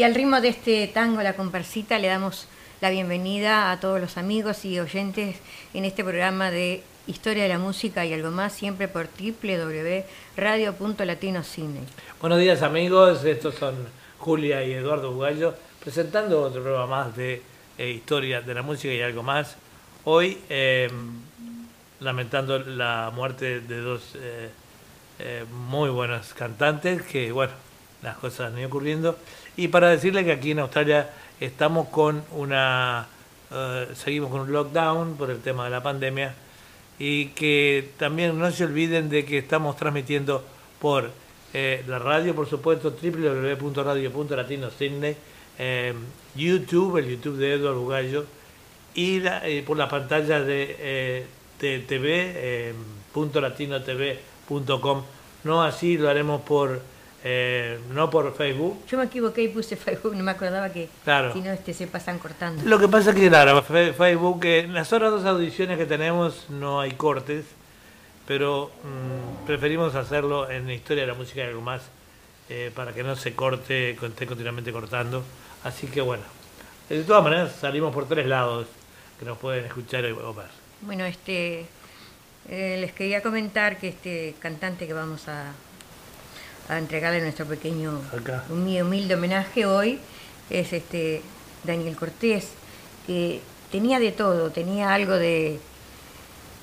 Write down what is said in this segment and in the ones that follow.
Y al ritmo de este tango, la comparsita, le damos la bienvenida a todos los amigos y oyentes en este programa de Historia de la Música y algo más, siempre por www.radio.latinocine. Buenos días amigos, estos son Julia y Eduardo Bugallo, presentando otro programa más de eh, Historia de la Música y algo más. Hoy, em, lamentando la muerte de dos eh, eh, muy buenos cantantes, que bueno, las cosas han ido ocurriendo. Y para decirle que aquí en Australia estamos con una, eh, seguimos con un lockdown por el tema de la pandemia y que también no se olviden de que estamos transmitiendo por eh, la radio, por supuesto, www.radio.latino eh, YouTube, el YouTube de Eduardo Bugallo, y por la pantalla de, de TV, .latinotv.com. No así lo haremos por eh, no por Facebook. Yo me equivoqué y puse Facebook, no me acordaba que si no este, se pasan cortando. Lo que pasa es que, claro, Facebook, en las otras dos audiciones que tenemos no hay cortes, pero mm, preferimos hacerlo en Historia de la Música y algo más, eh, para que no se corte, esté continuamente cortando. Así que bueno, de todas maneras salimos por tres lados que nos pueden escuchar o ver. Bueno, este, eh, les quería comentar que este cantante que vamos a a entregarle nuestro pequeño humilde homenaje hoy es este Daniel Cortés, que tenía de todo, tenía algo de,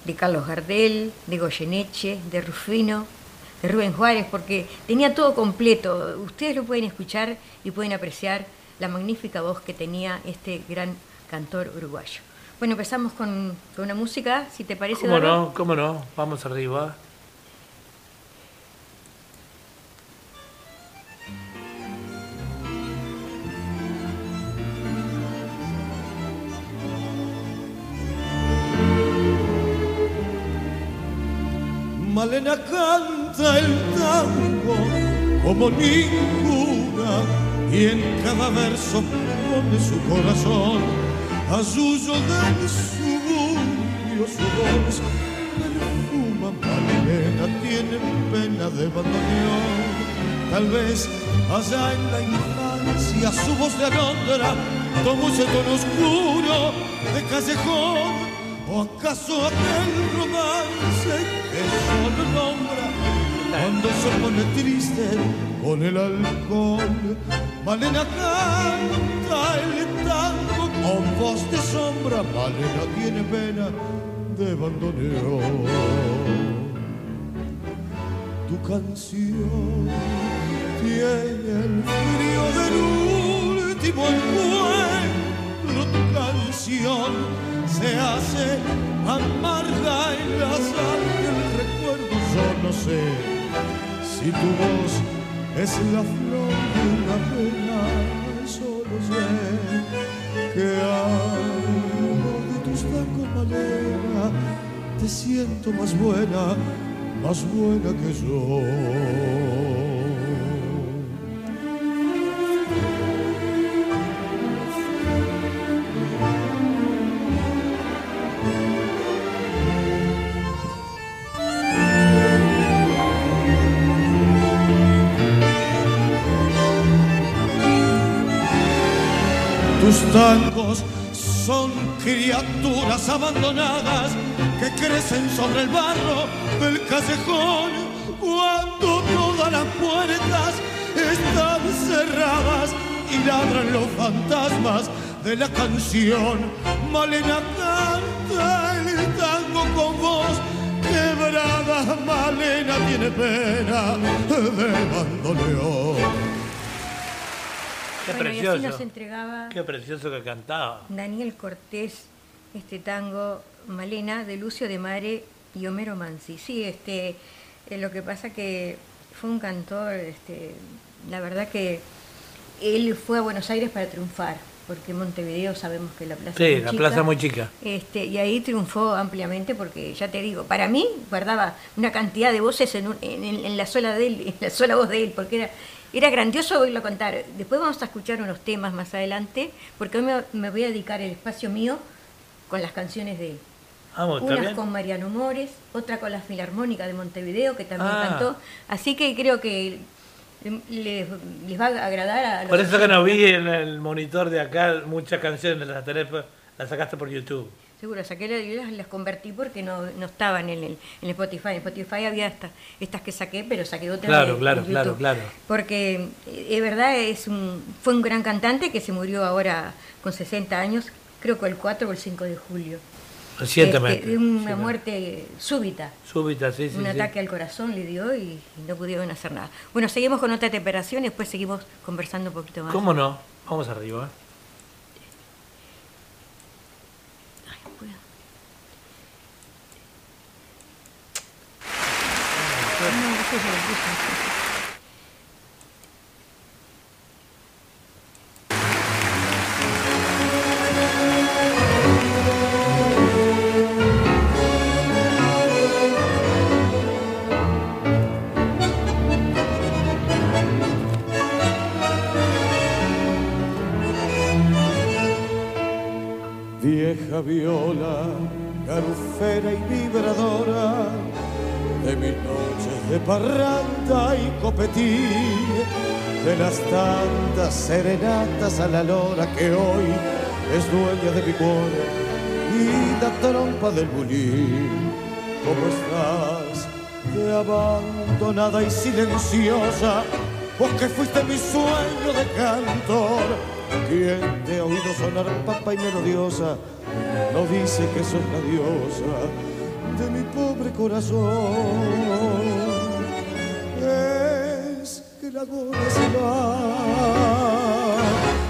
de Carlos Gardel, de Goyeneche, de Rufino, de Rubén Juárez, porque tenía todo completo. Ustedes lo pueden escuchar y pueden apreciar la magnífica voz que tenía este gran cantor uruguayo. Bueno, empezamos con, una música, si te parece. ¿Cómo no? ¿Cómo no? Vamos arriba. Malena canta el tango como ninguna y en cada verso pone su corazón. A suyo del suburbio su voz perfuma Malena tiene pena de bandoneón. Tal vez allá en la infancia su voz de alondra tomó ese tono oscuro de callejón ¿O acaso aquel romance que solo nombra cuando se pone triste con el alcohol? Malena canta el tango con voz de sombra, Malena tiene pena de bandoneón. Tu canción tiene el frío del último encuentro, tu se hace amarga en la sangre el recuerdo. Yo no sé si tu voz es la flor de una pena, solo sé que algo de tus tacos malena te siento más buena, más buena que yo. Tus tangos son criaturas abandonadas que crecen sobre el barro del callejón cuando todas las puertas están cerradas y ladran los fantasmas de la canción. Malena canta el tango con voz quebrada, Malena tiene pena de bandoneón. Qué precioso. Qué precioso que cantaba. Daniel Cortés, este tango Malena de Lucio de Mare y Homero Mansi. Sí, este, eh, lo que pasa que fue un cantor, este, la verdad que él fue a Buenos Aires para triunfar, porque en Montevideo sabemos que la plaza sí, la plaza muy chica. Este, y ahí triunfó ampliamente porque ya te digo, para mí guardaba una cantidad de voces en, en la sola de él, en la sola voz de él, porque era era grandioso oírlo contar. Después vamos a escuchar unos temas más adelante, porque hoy me, voy a dedicar el espacio mío con las canciones de él. Ah, Una con Mariano Mores, otra con la Filarmónica de Montevideo, que también ah. cantó. Así que creo que les, va a agradar a los Por eso que no vi en el monitor de acá muchas canciones, las, las sacaste por YouTube. Seguro, saqué las, las convertí porque no, no estaban en el, en Spotify. En Spotify había estas, estas que saqué, pero saqué otras. Claro, claro, claro, claro. Porque eh, es verdad, es un, fue un gran cantante que se murió ahora con 60 años, creo que el 4 o el 5 de julio. Recientemente. Este, una muerte súbita. Súbita, sí, sí. Un ataque al corazón le dio y, no pudieron hacer nada. Bueno, seguimos con otra temperación y después seguimos conversando un poquito más. ¿Cómo no? Vamos arriba. Vieja viola, garufera y vibradora de mis noches de parranda y copetí, de las tantas serenatas a la lora que hoy es dueña de mi cuore y la trompa del bulín. ¿Cómo estás? De abandonada y silenciosa, vos que fuiste mi sueño de cantor. Quien te ha oído sonar papa y melodiosa, no dice que sos la diosa de mi pobre corazón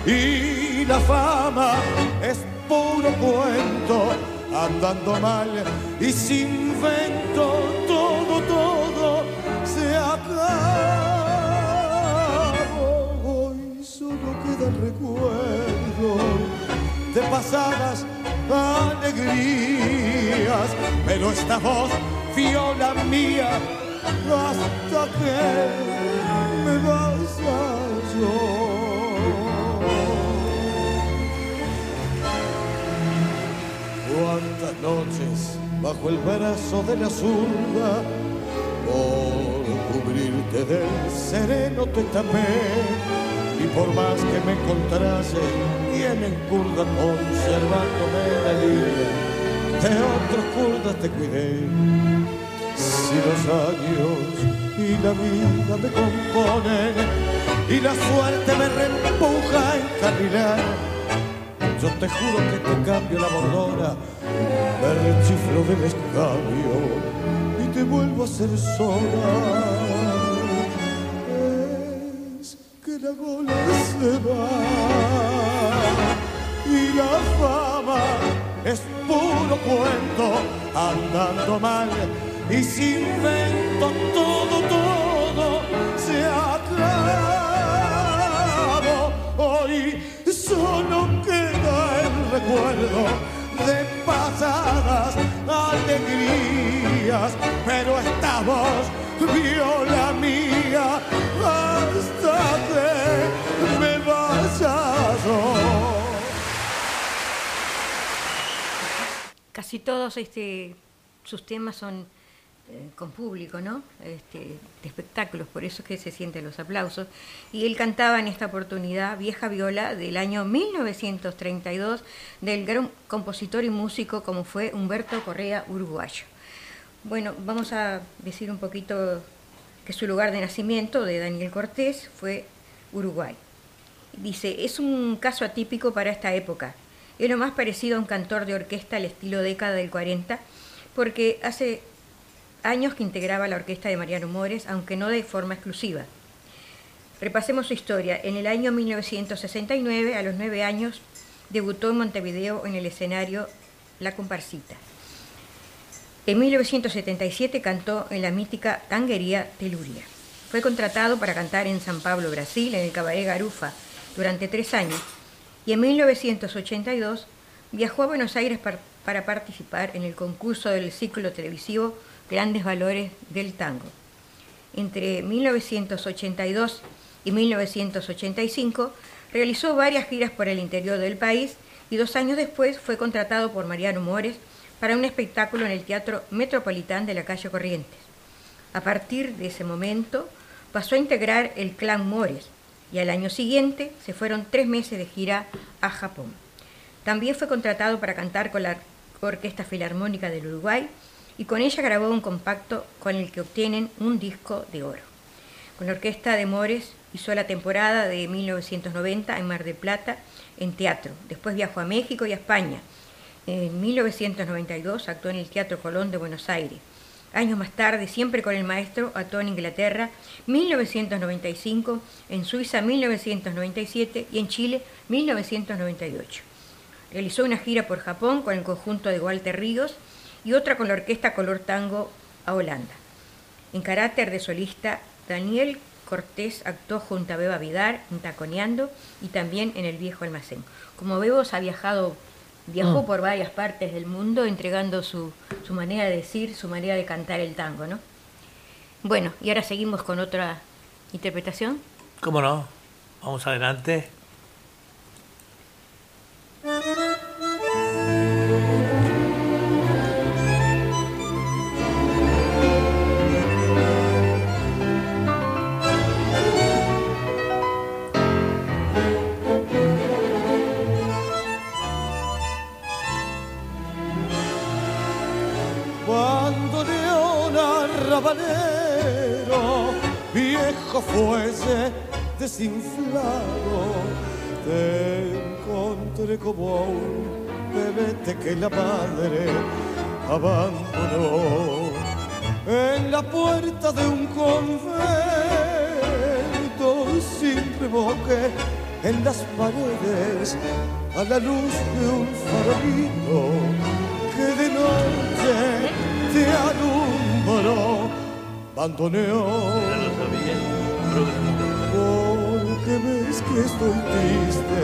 y la fama es puro cuento andando mal y sin vento todo todo se acabó. Hoy solo queda el recuerdo de pasadas alegrías, pero esta voz, viola mía, hasta que me vas a. Cuántas noches bajo el brazo de la zurda, por cubrirte del sereno te tapé y por más que me encontrase tienen curda conservándome la línea de otros curdas te cuidé si los años y la vida me componen y la suerte me reempuja en carrilar yo te juro que te cambio la bordona me rechiflo del escabio y te vuelvo a ser sola. La gola se va y la fama es puro cuento andando mal y sin vento todo todo se aclaró hoy solo queda el recuerdo de pasadas alegrías pero esta voz viola mía hasta que me Casi todos este, sus temas son con público, ¿no? Este, de espectáculos, por eso es que se sienten los aplausos. Y él cantaba en esta oportunidad Vieja Viola del año 1932 del gran compositor y músico como fue Humberto Correa, uruguayo. Bueno, vamos a decir un poquito que su lugar de nacimiento de Daniel Cortés fue Uruguay. Dice, es un caso atípico para esta época. Es lo más parecido a un cantor de orquesta al estilo década del 40, porque hace años que integraba la orquesta de Mariano Mores, aunque no de forma exclusiva. Repasemos su historia. En el año 1969, a los nueve años, debutó en Montevideo en el escenario La Comparsita. En 1977 cantó en la mítica tanguería Teluria. Fue contratado para cantar en San Pablo, Brasil, en el Cabaret Garufa, durante tres años, y en 1982 viajó a Buenos Aires para participar en el concurso del ciclo televisivo Grandes Valores del Tango. Entre 1982 y 1985 realizó varias giras por el interior del país y dos años después fue contratado por Mariano Mores para un espectáculo en el Teatro Metropolitán de la calle Corrientes. A partir de ese momento pasó a integrar el clan Mores y al año siguiente se fueron tres meses de gira a Japón. También fue contratado para cantar con la Orquesta Filarmónica del Uruguay y con ella grabó un compacto con el que obtienen un disco de oro. Con la Orquesta de Mores hizo la temporada de 1990 en Mar del Plata en teatro. Después viajó a México y a España. En 1992 actuó en el Teatro Colón de Buenos Aires. Años más tarde, siempre con el maestro, actuó en Inglaterra 1995, en Suiza 1997 y en Chile 1998. Realizó una gira por Japón con el conjunto de Walter Ríos y otra con la orquesta Color Tango a Holanda. En carácter de solista, Daniel Cortés actuó junto a Beba Vidar en Taconeando y también en El Viejo Almacén. Como Bebos ha viajado, viajó mm. por varias partes del mundo entregando su, su manera de decir, su manera de cantar el tango, ¿no? Bueno, y ahora seguimos con otra interpretación. ¿Cómo no? Vamos adelante. Fuese desinflado, te encontré como un bebete que la madre abandonó. En la puerta de un convento sin revoque en las paredes a la luz de un farolito que de noche te alumbró Porque ves que estoy triste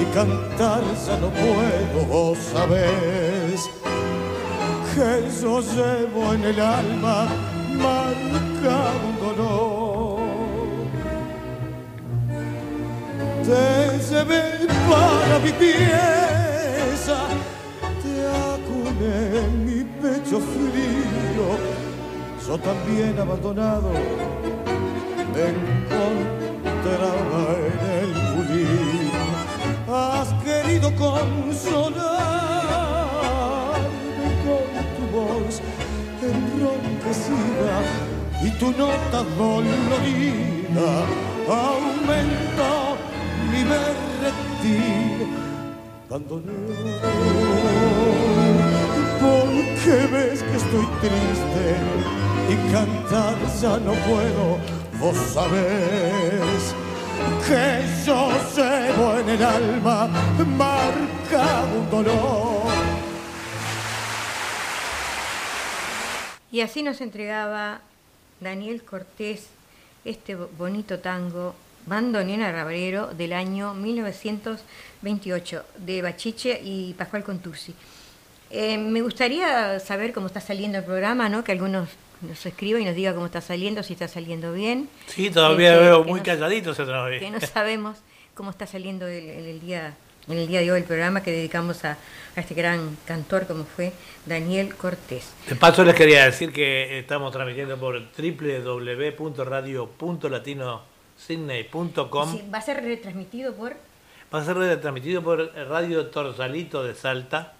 y cantar ya no puedo, vos sabés que yo llevo en el alma marcado un dolor. Te llevé para mi pieza, te acuné en mi pecho frío yo también abandonado encontraba en el bulín. Has querido consolarme con tu voz enronquecida y tu nota dolorida aumentó mi berretín. Abandonado porque ves que estoy triste y cantar ya no puedo, vos sabés que yo llevo en el alma marcado un dolor. Y así nos entregaba Daniel Cortés este bonito tango Bandonena Rabrero del año 1928 de Bachiche y Pascual Contursi. Eh, me gustaría saber cómo está saliendo el programa, ¿no? Que algunos nos escriba y nos diga cómo está saliendo, si está saliendo bien. Sí, todavía este, veo muy calladitos otra vez. Que no sabemos cómo está saliendo el, el, día en el día de hoy el programa que dedicamos a, este gran cantor como fue Daniel Cortés. De paso les quería decir que estamos transmitiendo por www.radio.latinosidney.com. Sí, ¿Va a ser retransmitido por? Va a ser retransmitido por Radio Torsalito de Salta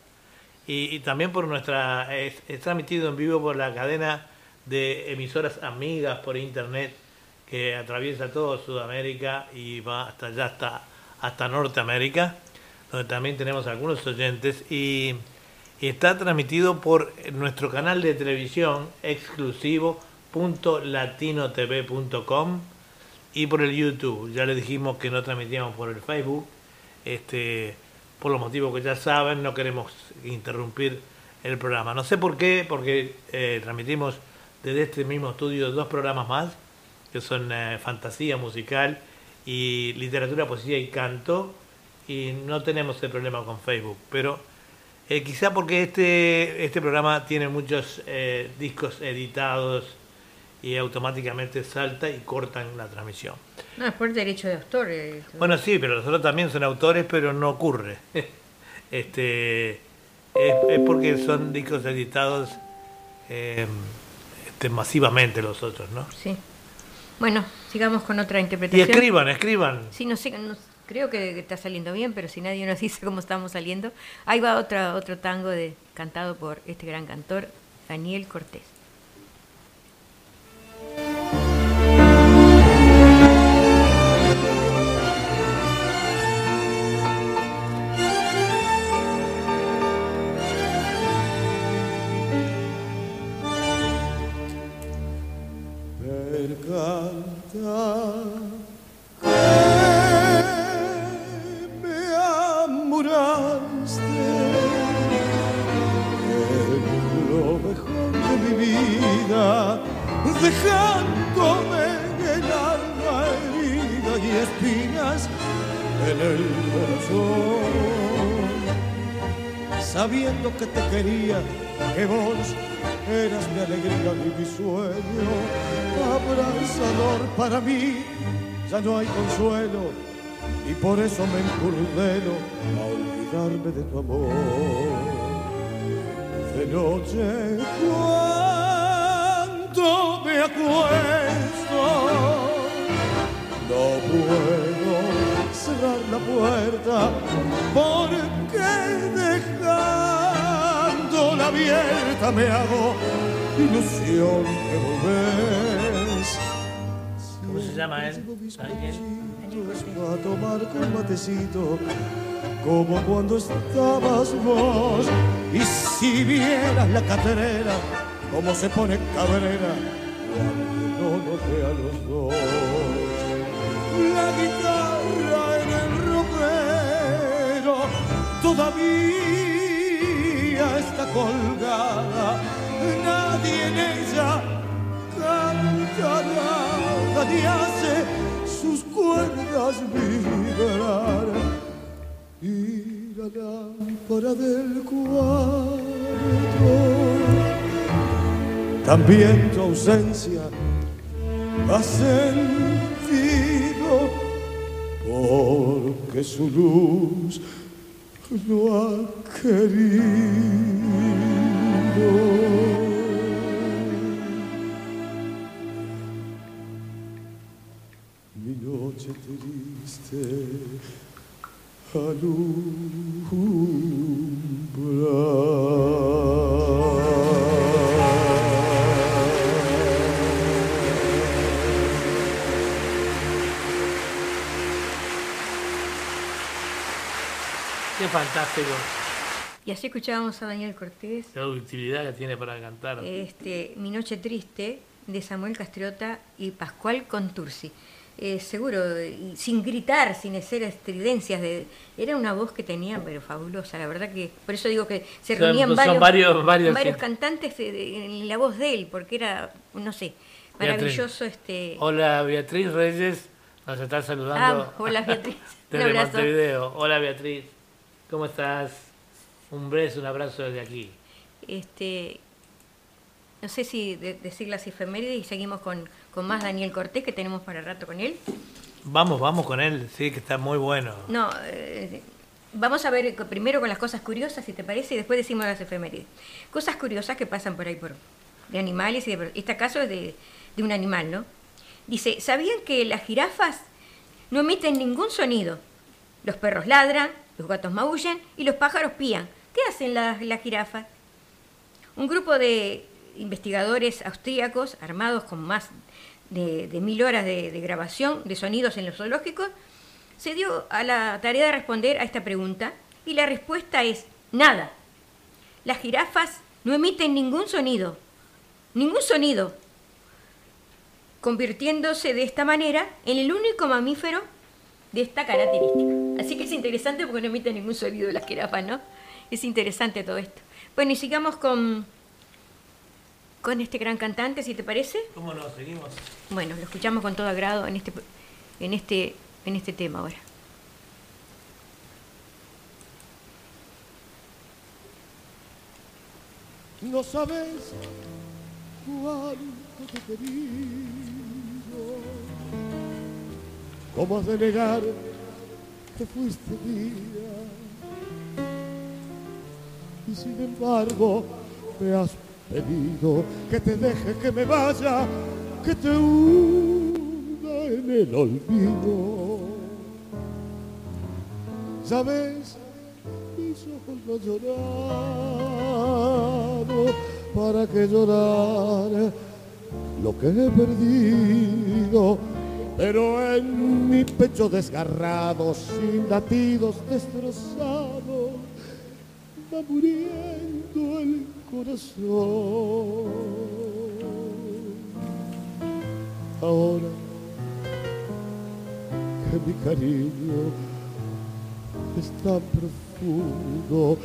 y, también por nuestra... es transmitido en vivo por la cadena de emisoras amigas por internet que atraviesa todo Sudamérica y va hasta allá, hasta, hasta Norteamérica, donde también tenemos algunos oyentes y, está transmitido por nuestro canal de televisión exclusivo .latinotv.com y por el YouTube. Ya les dijimos que no transmitíamos por el Facebook, este, por los motivos que ya saben, no queremos interrumpir el programa. No sé por qué, porque eh, transmitimos desde este mismo estudio dos programas más, que son eh, fantasía musical y literatura, poesía y canto, y no tenemos el problema con Facebook, pero eh, quizá porque este, este programa tiene muchos eh, discos editados y automáticamente salta y cortan la transmisión. No, es por derecho de autor. Bueno, sí, pero nosotros también son autores, pero no ocurre. este es, es porque son discos editados masivamente los otros, ¿no? Sí. Bueno, sigamos con otra interpretación. Y escriban, escriban. Sí, no sé, creo que está saliendo bien, pero si nadie nos dice cómo estamos saliendo, ahí va otra, otro tango de, cantado por este gran cantor, Daniel Cortés. Dejándome el alma herida y espinas en el corazón. Sabiendo que te quería, que vos eras mi alegría y mi sueño, abrazador para mí, ya no hay consuelo. Y por eso me encurdeno a olvidarme de tu amor. De noche me acuesto, no puedo cerrar la puerta. Porque dejándola abierta me hago ilusión de volver. ¿Cómo se llama él? A tomar con matecito como cuando estabas vos y si vieras la caterera cómo se pone cabrera cuando no nos ve a los dos. La guitarra en el ropero todavía está colgada, nadie en ella cantará, nadie hace sus cuerdas vibrar. Y la lámpara del cuarto también tu ausencia ha sentido porque su luz lo ha querido. Mi noche triste alumbra fantástico. Y así escuchábamos a Daniel Cortés. La utilidad que tiene para cantar. Este, Mi Noche Triste, de Samuel Castriota y Pascual Contursi. Eh, seguro, sin gritar, sin hacer estridencias, de, era una voz que tenía, pero fabulosa, la verdad que, por eso digo que se reunían varios, varios, cantantes en la voz de él, porque era, no sé, maravilloso. este Hola Beatriz Reyes, nos está saludando. Ah, hola Beatriz. Desde Montevideo. Hola Beatriz. ¿Cómo estás? Un beso, un abrazo desde aquí. Este, no sé si decir las efemérides y seguimos con, más Daniel Cortés que tenemos para rato con él. Vamos, vamos con él, sí, que está muy bueno. No, eh, vamos a ver primero con las cosas curiosas, si te parece, y después decimos las efemérides. Cosas curiosas que pasan por ahí, por, de animales, y de, este caso es de, de un animal, ¿no? Dice, ¿sabían que las jirafas no emiten ningún sonido? Los perros ladran, los gatos maullan y los pájaros pían. ¿Qué hacen las, jirafas? Un grupo de investigadores austríacos, armados con más de, mil horas de, grabación de sonidos en los zoológicos, se dio a la tarea de responder a esta pregunta y la respuesta es nada. Las jirafas no emiten ningún sonido, ningún sonido, convirtiéndose de esta manera en el único mamífero de esta característica. Así que es interesante porque no emite ningún sonido de las jirafas, ¿no? Es interesante todo esto. Bueno, y sigamos con, con este gran cantante, si te parece. ¿Cómo no? Seguimos. Bueno, lo escuchamos con todo agrado en este, en este, en este tema ahora. No sabes cuánto te ¿Cómo has de negar que fuiste mía? Y sin embargo me has pedido que te deje que me vaya, que te huya. en el olvido. ¿Sabes? Mis ojos no lloraron, ¿para que llorar lo que he perdido? Pero en mi pecho desgarrado, sin latidos destrozados, va muriendo el corazón. Ahora que mi cariño es tan profundo,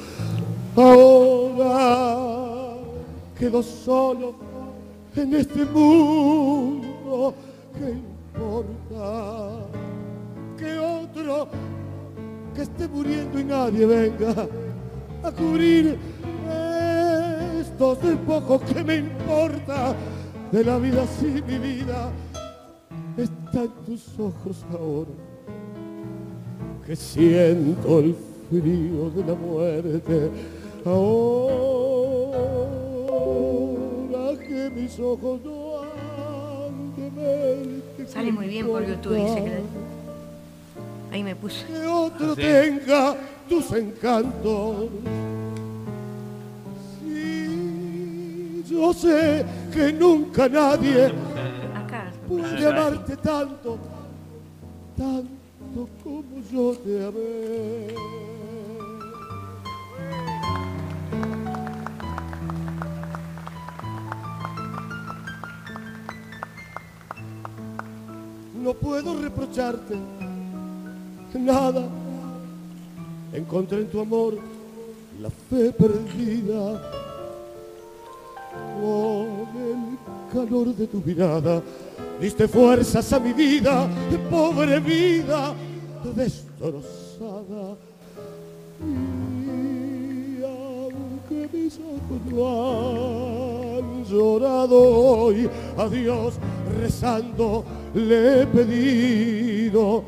ahora quedo solo en este mundo que que otro que esté muriendo y nadie venga a cubrir estos de poco que me importa de la vida sin mi vida. Está en tus ojos ahora que siento el frío de la muerte. Ahora que mis ojos no Sale muy bien por YouTube, dice que Ahí me puse. que otro tenga tus encantos. Sí, yo sé que nunca nadie Acá. puede amarte tanto, tanto como yo te amé. No puedo reprocharte nada. Encontré en tu amor la fe perdida. Con el calor de tu mirada diste fuerzas a mi vida, pobre vida destrozada. Y aunque mis ojos no han llorado hoy, a Dios rezando le he pedido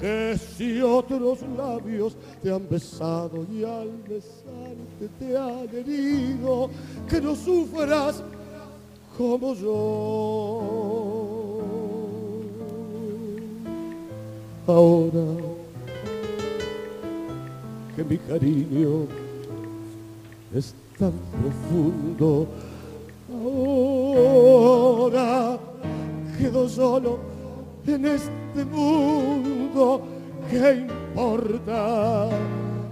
que si otros labios te han besado y al besarte te han herido, que no sufras como yo. Ahora que mi cariño es tan profundo, ahora quedo solo en este mundo. ¿Qué importa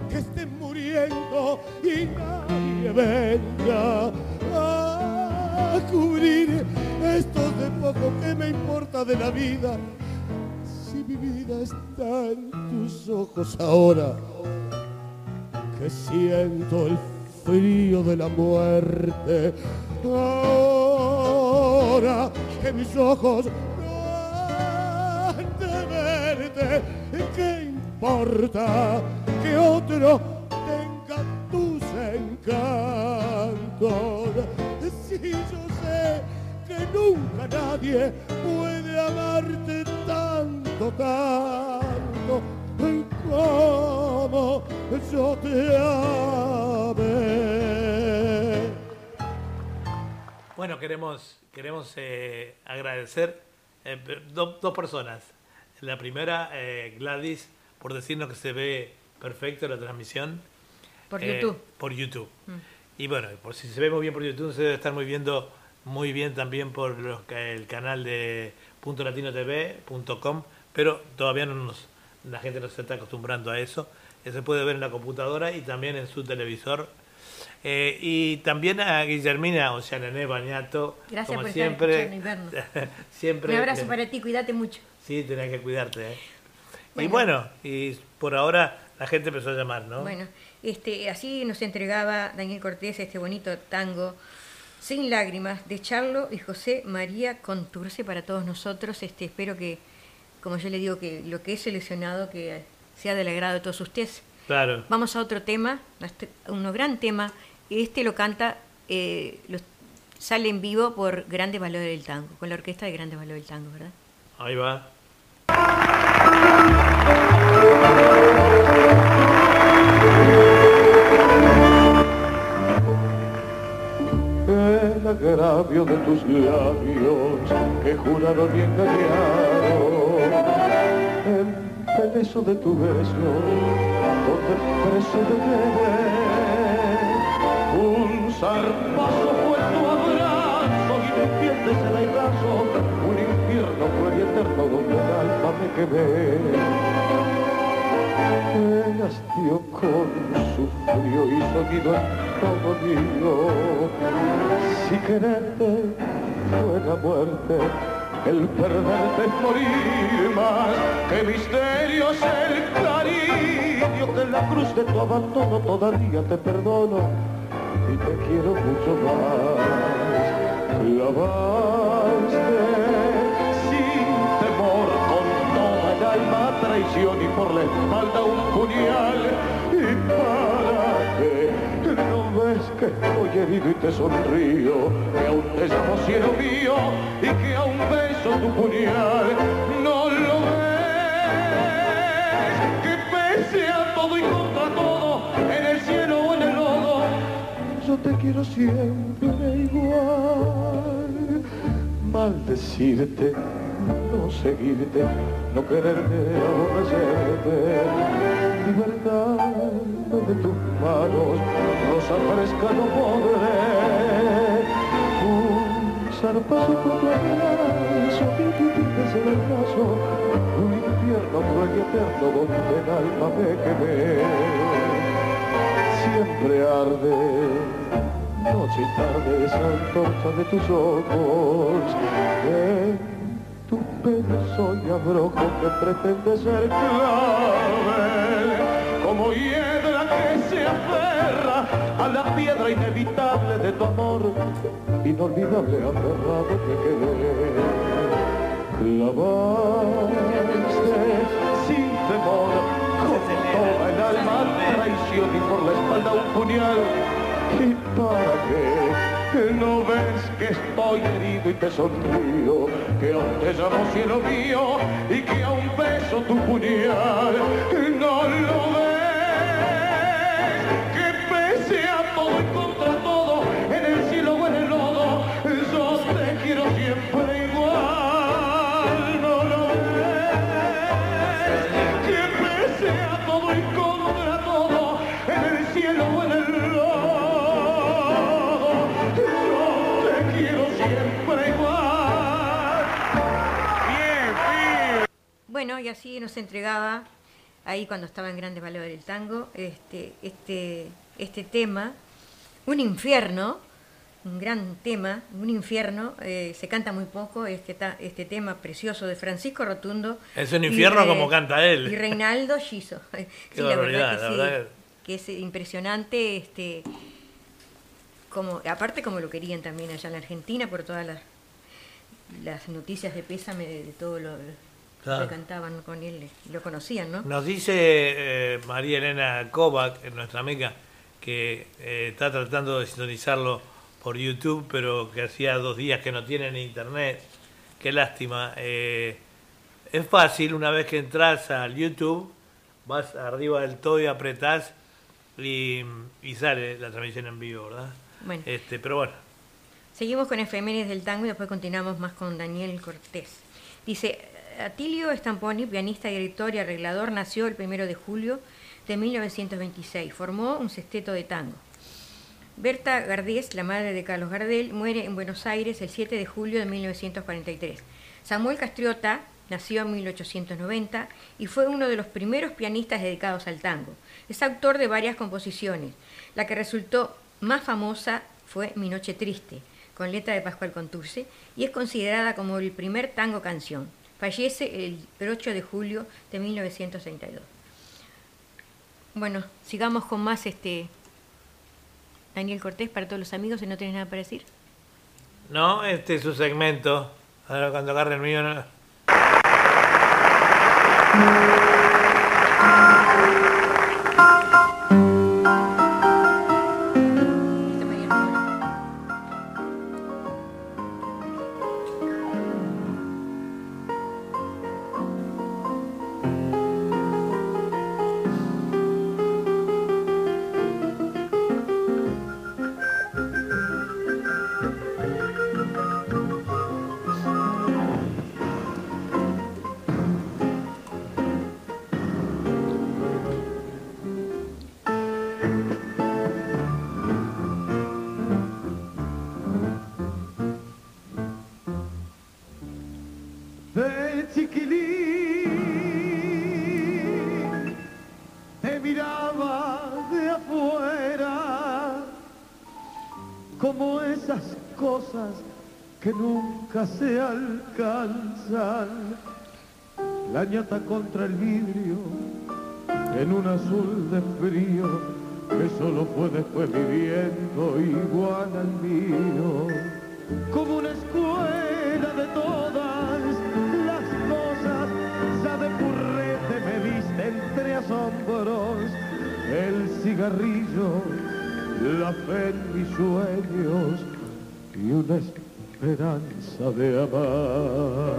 que estén muriendo y nadie venga a cubrir esto de poco que me importa de la vida? Si mi vida está en tus ojos ahora, que siento el frío de la muerte. Ahora que mis ojos no han de verte, ¿qué importa que otro tenga tus encantos? Si yo sé que nunca nadie puede amarte tanto, tanto como yo te amé. Bueno, queremos, queremos eh, agradecer eh, do- dos personas. La primera, eh, Gladys, por decirnos que se ve perfecto la transmisión. Por Eh, YouTube. Por YouTube. Mm. Y bueno, por si se ve muy bien por YouTube, se debe estar muy viendo muy bien también por los el canal de .latinotv.com, pero todavía no nos, la gente no se está acostumbrando a eso. Eh, Se puede ver en la computadora y también en su televisor. Eh, y también a Guillermina, o sea, Nené Bañato, Gracias como por estar siempre. escuchando y vernos. siempre Un abrazo para ti, cuídate mucho. Sí, tenés que cuidarte. ¿eh? Y Bueno. y por ahora la gente empezó a llamar, ¿no? Bueno, este, así nos entregaba Daniel Cortés este bonito tango Sin lágrimas de Charlo y José María Conturce para todos nosotros. Este, espero que, como yo le digo, que lo que he seleccionado que sea del agrado de todos ustedes. Claro. Vamos a otro tema, un gran tema. Este lo canta, eh, lo- sale en vivo por Grandes Valores del Tango, con la orquesta de Grandes Valores del Tango, ¿verdad? Ahí va. el agravio de tus labios que juraron y engañaron el beso de tu beso, donde preso de querer, zarpazo fue tu abrazo y me el airazo, un infierno fue y eterno donde el alma me quemé. El hastío con su frío y sonido todo mío, si quererte fue la muerte, el perderte es morir más, que misterio es el cariño, que la cruz de tu abandono todavía te perdono y te quiero mucho más. Clavaste sin temor con toda el alma traición y por la espalda un puñal y para qué no ves que estoy herido y te sonrío, que aún te llamo cielo mío y que aún beso tu puñal. No lo ves, que pese a todo y contra te quiero siempre igual. Maldecirte, no seguirte, no quererte, aborrecerte. Libertad de tus manos, rosa fresca no podré. Un zarpazo por tu abrazo, que en el brazo, un infierno cruel y eterno donde el alma me quemé. Siempre arde noche y tarde esa antorcha de tus ojos. En tu pelo soy abrojo que pretende ser clave, como hiedra que se aferra a la piedra inevitable de tu amor, inolvidable aferrado que quedé. Clavaste alma traición y por la espalda un puñal ¿Y para qué? ¿No ves que estoy herido y te sonrío? Que aún te llamo cielo mío y que aún beso tu puñal. ¿No lo Bueno, y así nos entregaba, ahí cuando estaba en Grandes Valores del Tango, este, este, este tema, un infierno, un gran tema, un infierno, eh, se canta muy poco, este, este tema precioso de Francisco Rotundo. Es un infierno como canta él. Y Reinaldo Giso. Sí, la barbaridad, verdad que la sí, verdad que es impresionante, este, como, aparte como lo querían también allá en la Argentina por todas las, las noticias de pésame de, de todo lo, lo Claro. que cantaban con él, lo conocían, ¿no? Nos dice eh, María Elena Kovac, nuestra amiga, que eh, está tratando de sintonizarlo por YouTube, pero que hacía dos días que no tiene ni internet. Qué lástima. Eh, es fácil, una vez que entras al YouTube, vas arriba del todo y apretás y, y sale la transmisión en vivo, ¿verdad? Bueno. Este, pero bueno, Seguimos con efemérides del tango y después continuamos más con Daniel Cortés. Dice, Atilio Stamponi, pianista, director y arreglador, nació el 1 de julio de 1926. Formó un sexteto de tango. Berta Gardés, la madre de Carlos Gardel, muere en Buenos Aires el 7 de julio de 1943. Samuel Castriota nació en 1890 y fue uno de los primeros pianistas dedicados al tango. Es autor de varias composiciones. La que resultó más famosa fue Mi Noche Triste, con letra de Pascual Conturce, y es considerada como el primer tango canción. Fallece el 8 de julio de 1932. Bueno, sigamos con más este Daniel Cortés para todos los amigos, si no tienes nada para decir. no, este es su segmento. Ahora cuando agarre el mío, no. Que nunca se alcanzan. La ñata contra el vidrio, en un azul de frío, que solo fue después viviendo igual al mío. Como una escuela de todas las cosas, ya de purrete me viste entre asombros, el cigarrillo, la fe en mis sueños y una esperanza de amar.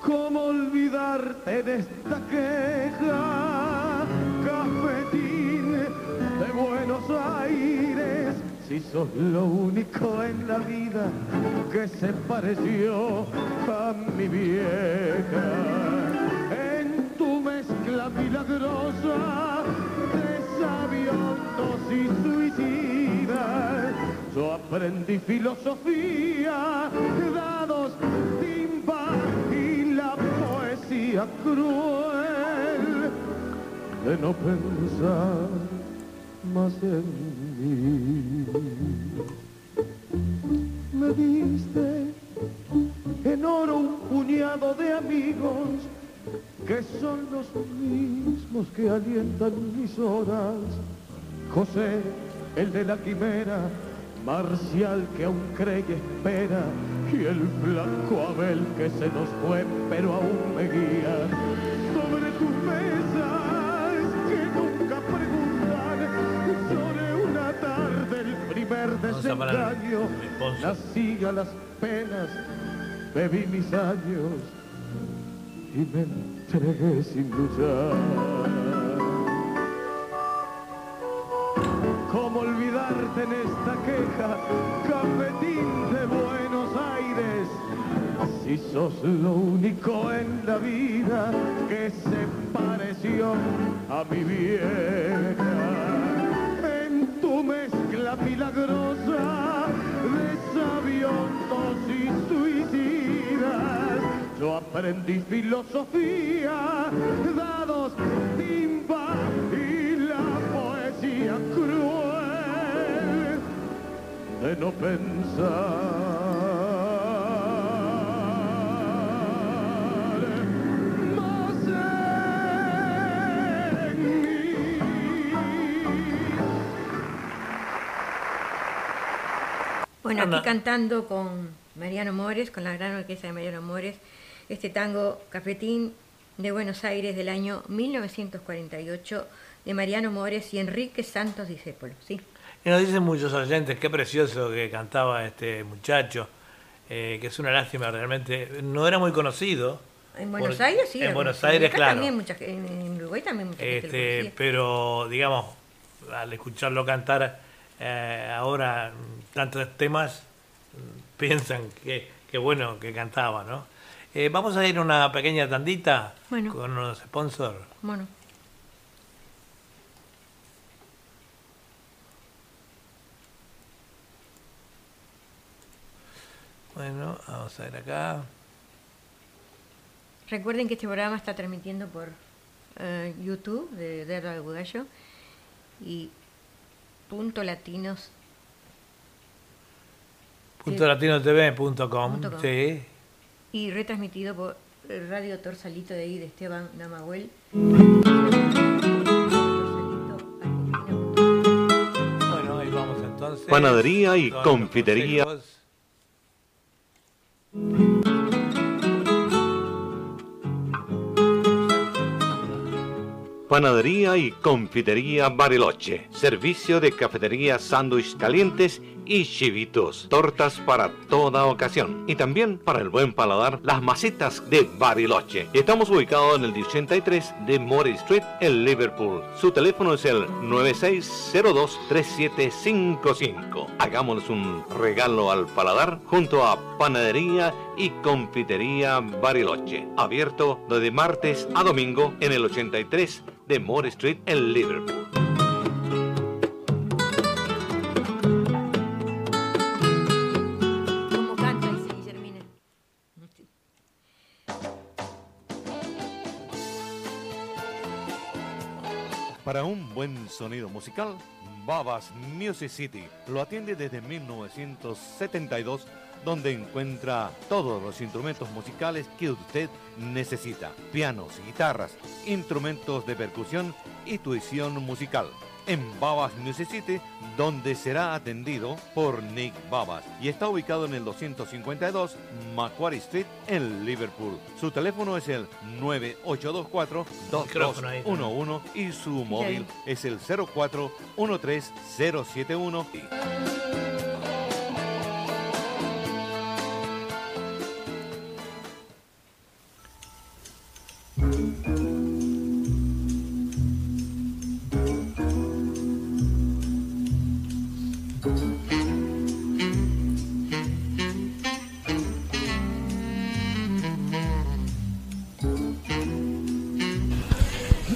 ¿Cómo olvidarte de esta queja, cafetín de Buenos Aires? Si sos lo único en la vida que se pareció a mi vieja. En tu mezcla milagrosa de sabiondos y suicidas, yo aprendí filosofía, dados, timba y la poesía cruel de no pensar más en mí. Me diste en oro un puñado de amigos que son los mismos que alientan mis horas. José, el de la quimera, Marcial que aún cree y espera, y el blanco Abel que se nos fue pero aún me guía. Sobre tus mesas que nunca preguntan, sobre una tarde el primer desengaño, nací a las penas, bebí mis años y me entregué sin luchar. ¿Cómo olvidarte en esta cafetín de Buenos Aires? Si sos lo único en la vida que se pareció a mi vieja. En tu mezcla milagrosa de sabiondos y suicidas, yo aprendí filosofía, dados, timba y la poesía cruel de no pensar más en mí. Bueno, aquí cantando con Mariano Mores, con la gran orquesta de Mariano Mores, este tango Cafetín de Buenos Aires del año 1948 de Mariano Mores y Enrique Santos Discépolo, ¿sí? Y nos dicen muchos oyentes, qué precioso que cantaba este muchacho, eh, que es una lástima realmente. No era muy conocido. En Buenos Por- Aires sí. En Buenos. Aires, Acá claro. También mucha, en, en Uruguay también mucha gente Este, pero, digamos, al escucharlo cantar eh, ahora tantos temas, mm, piensan que, que bueno que cantaba, ¿no? Eh, vamos a ir a una pequeña tandita Bueno. con unos sponsors. Bueno, Bueno, vamos a ver acá. recuerden que este programa está transmitiendo por eh, YouTube de Derra de Bugallo y punto latinos Punto latinotv.com, sí. y retransmitido por Radio Torsalito de ahí de Esteban Namahuel. Bueno, ahí vamos entonces. Panadería y confitería. Panadería y confitería Bariloche. Servicio de cafetería, sándwich calientes y chivitos. Tortas para toda ocasión. Y también para el buen paladar, las macetas de Bariloche. Estamos ubicados en el 83 de Mori Street en Liverpool. Su teléfono es el 9602-3755. Hagámonos un regalo al paladar junto a Panadería y Confitería Bariloche. Abierto de martes a domingo en el 83 de Moore Street en Liverpool. Buen sonido musical, Babas Music City. Lo atiende desde 1972 donde encuentra todos los instrumentos musicales que usted necesita. Pianos, guitarras, instrumentos de percusión y tuición musical en Babas Music City, donde será atendido por Nick Babas y está ubicado en el 252 Macquarie Street en Liverpool. Su teléfono es el 9824-2211 y su móvil es el 0413071.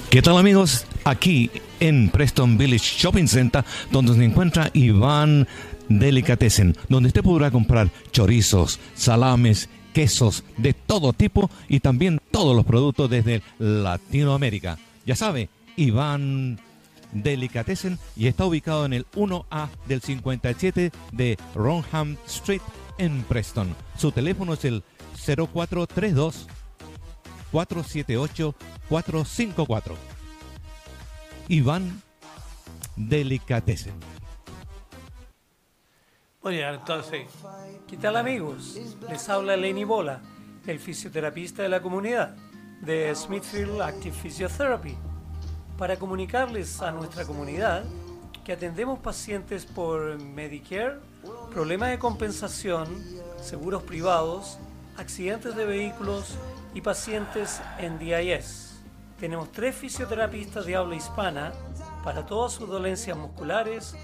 ¿Qué tal amigos? Aquí en Preston Village Shopping Center, donde se encuentra Iván Delicatessen, donde usted podrá comprar chorizos, salames, quesos de todo tipo y también todos los productos desde Latinoamérica. Ya sabe, Iván Delicatessen y está ubicado en el 1A del 57 de Ronham Street en Preston. Su teléfono es el 0432 478 454. Iván Delicatessen. Muy entonces, ¿qué tal amigos? Les habla Lenny Bola, el fisioterapista de la comunidad de Smithfield Active Physiotherapy, para comunicarles a nuestra comunidad que atendemos pacientes por Medicare, problemas de compensación, seguros privados, accidentes de vehículos y pacientes en DIS. Tenemos tres fisioterapistas de habla hispana para todas sus dolencias musculares,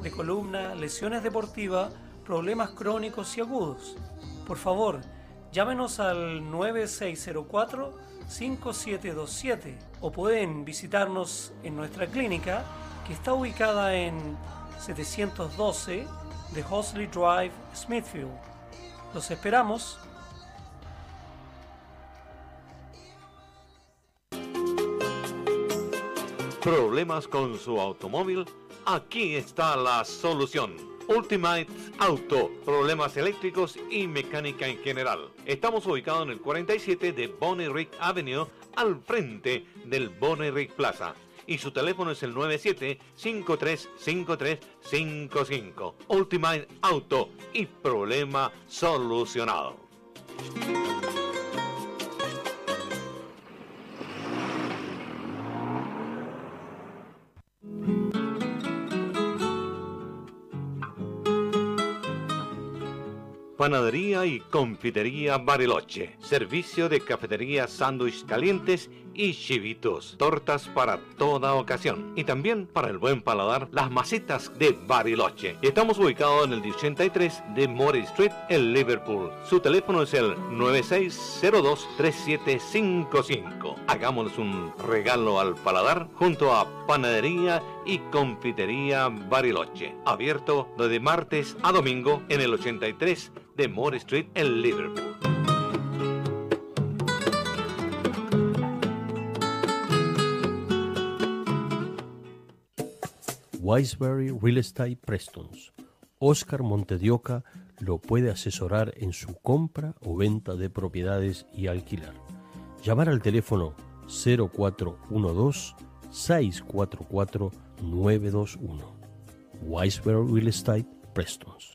de columna, lesiones deportivas, problemas crónicos y agudos. Por favor, llámenos al 9604-5727 o pueden visitarnos en nuestra clínica que está ubicada en 712 de Hosley Drive, Smithfield. Los esperamos ¿Problemas con su automóvil? Aquí está la solución. Ultimate Auto, problemas eléctricos y mecánica en general. Estamos ubicados en el 47 de Bonnie Rick Avenue, al frente del Bonnie Rick Plaza. Y su teléfono es el 97-535355. Ultimate Auto y problema solucionado. Panadería y Confitería Bariloche. Servicio de cafetería, sándwich calientes y chivitos. Tortas para toda ocasión. Y también para el buen paladar, las macetas de Bariloche. Estamos ubicados en el 83 de Mori Street en Liverpool. Su teléfono es el 9602-3755. Hagámonos un regalo al paladar junto a Panadería y Confitería Bariloche. Abierto de martes a domingo en el 83 de Moore Street en Liverpool. Wiseberry Real Estate Prestons. Oscar Montedioca lo puede asesorar en su compra o venta de propiedades y alquilar. Llamar al teléfono 0412 644 921. Wiseberry Real Estate Prestons.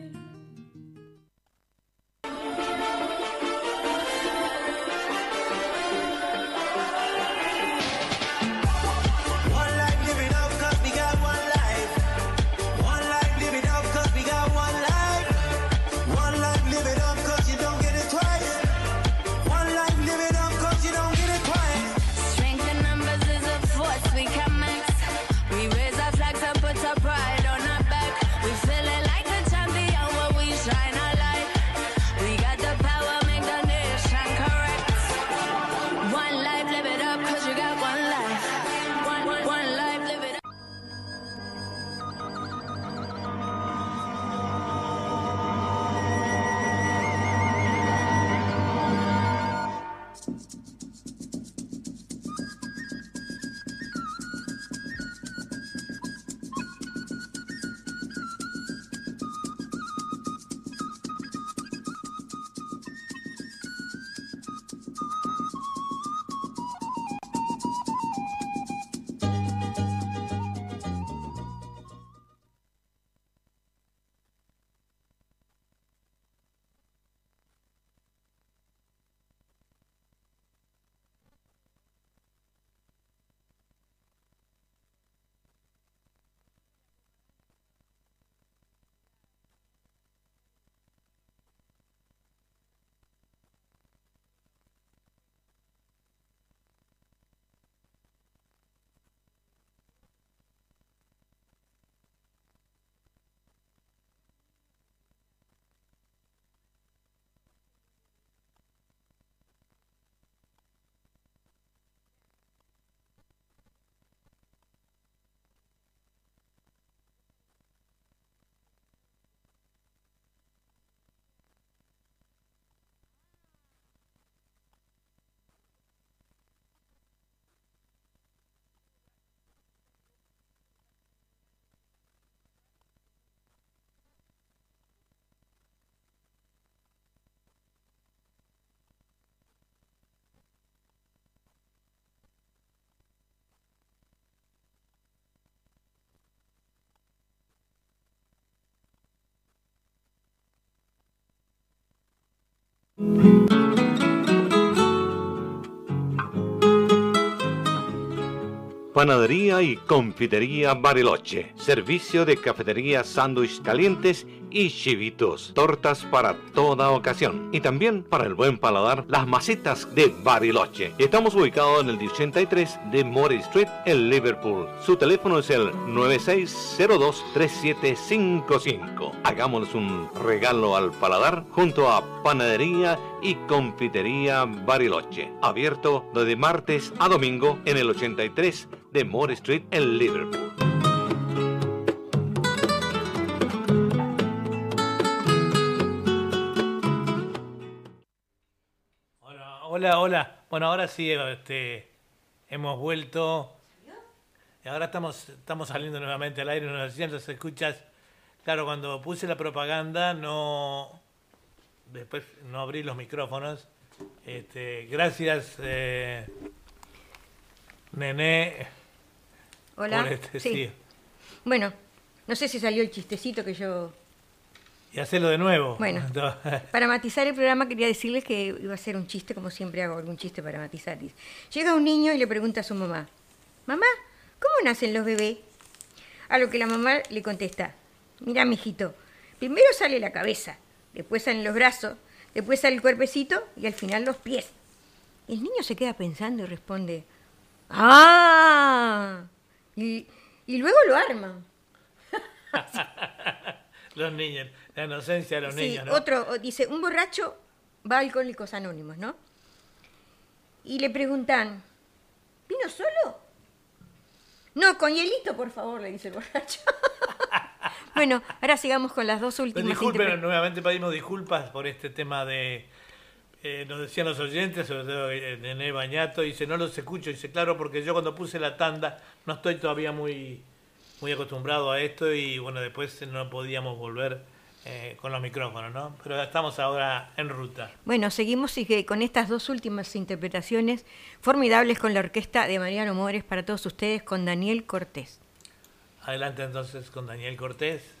Panadería y Confitería Bariloche. Servicio de cafetería, sándwich calientes y chivitos. Tortas para toda ocasión. Y también para el buen paladar, las masitas de Bariloche. Estamos ubicados en el 83 de Mori Street en Liverpool. Su teléfono es el 9602-3755. Hagámonos un regalo al paladar junto a Panadería y Confitería Bariloche. Abierto desde martes a domingo en el 83 de Moore Street en Liverpool. Hola, hola. Bueno, ahora sí este, hemos vuelto. Y ahora estamos, estamos saliendo nuevamente al aire, nos decían los escuchas. Claro, cuando puse la propaganda no después no abrí los micrófonos. Este, gracias, eh, Nené. Hola. Este, sí. Bueno, no sé si salió el chistecito que yo... Y hacerlo de nuevo. Bueno, para matizar el programa quería decirles que iba a ser un chiste, como siempre hago algún chiste para matizar. Llega un niño y le pregunta a su mamá, mamá, ¿cómo nacen los bebés? A lo que la mamá le contesta, mira, mijito, primero sale la cabeza, después salen los brazos, después sale el cuerpecito y al final los pies. El niño se queda pensando y responde, ¡ah! Y, luego lo arman. los niños, la inocencia de los niños. ¿no? Otro dice, un borracho va a Alcohólicos Anónimos, ¿no? Y le preguntan, ¿vino solo? No, con hielito, por favor, le dice el borracho. bueno, ahora sigamos con las dos últimas. Disculpen, nuevamente pedimos disculpas por este tema de eh, nos decían los oyentes, sobre todo Nené Bañato, dice, no los escucho, dice, claro, porque yo cuando puse la tanda no estoy todavía muy, muy acostumbrado a esto y bueno, después no podíamos volver eh, con los micrófonos, ¿no? Pero estamos ahora en ruta. Bueno, seguimos y con estas dos últimas interpretaciones formidables con la orquesta de Mariano Mores para todos ustedes con Daniel Cortés. Adelante entonces con Daniel Cortés.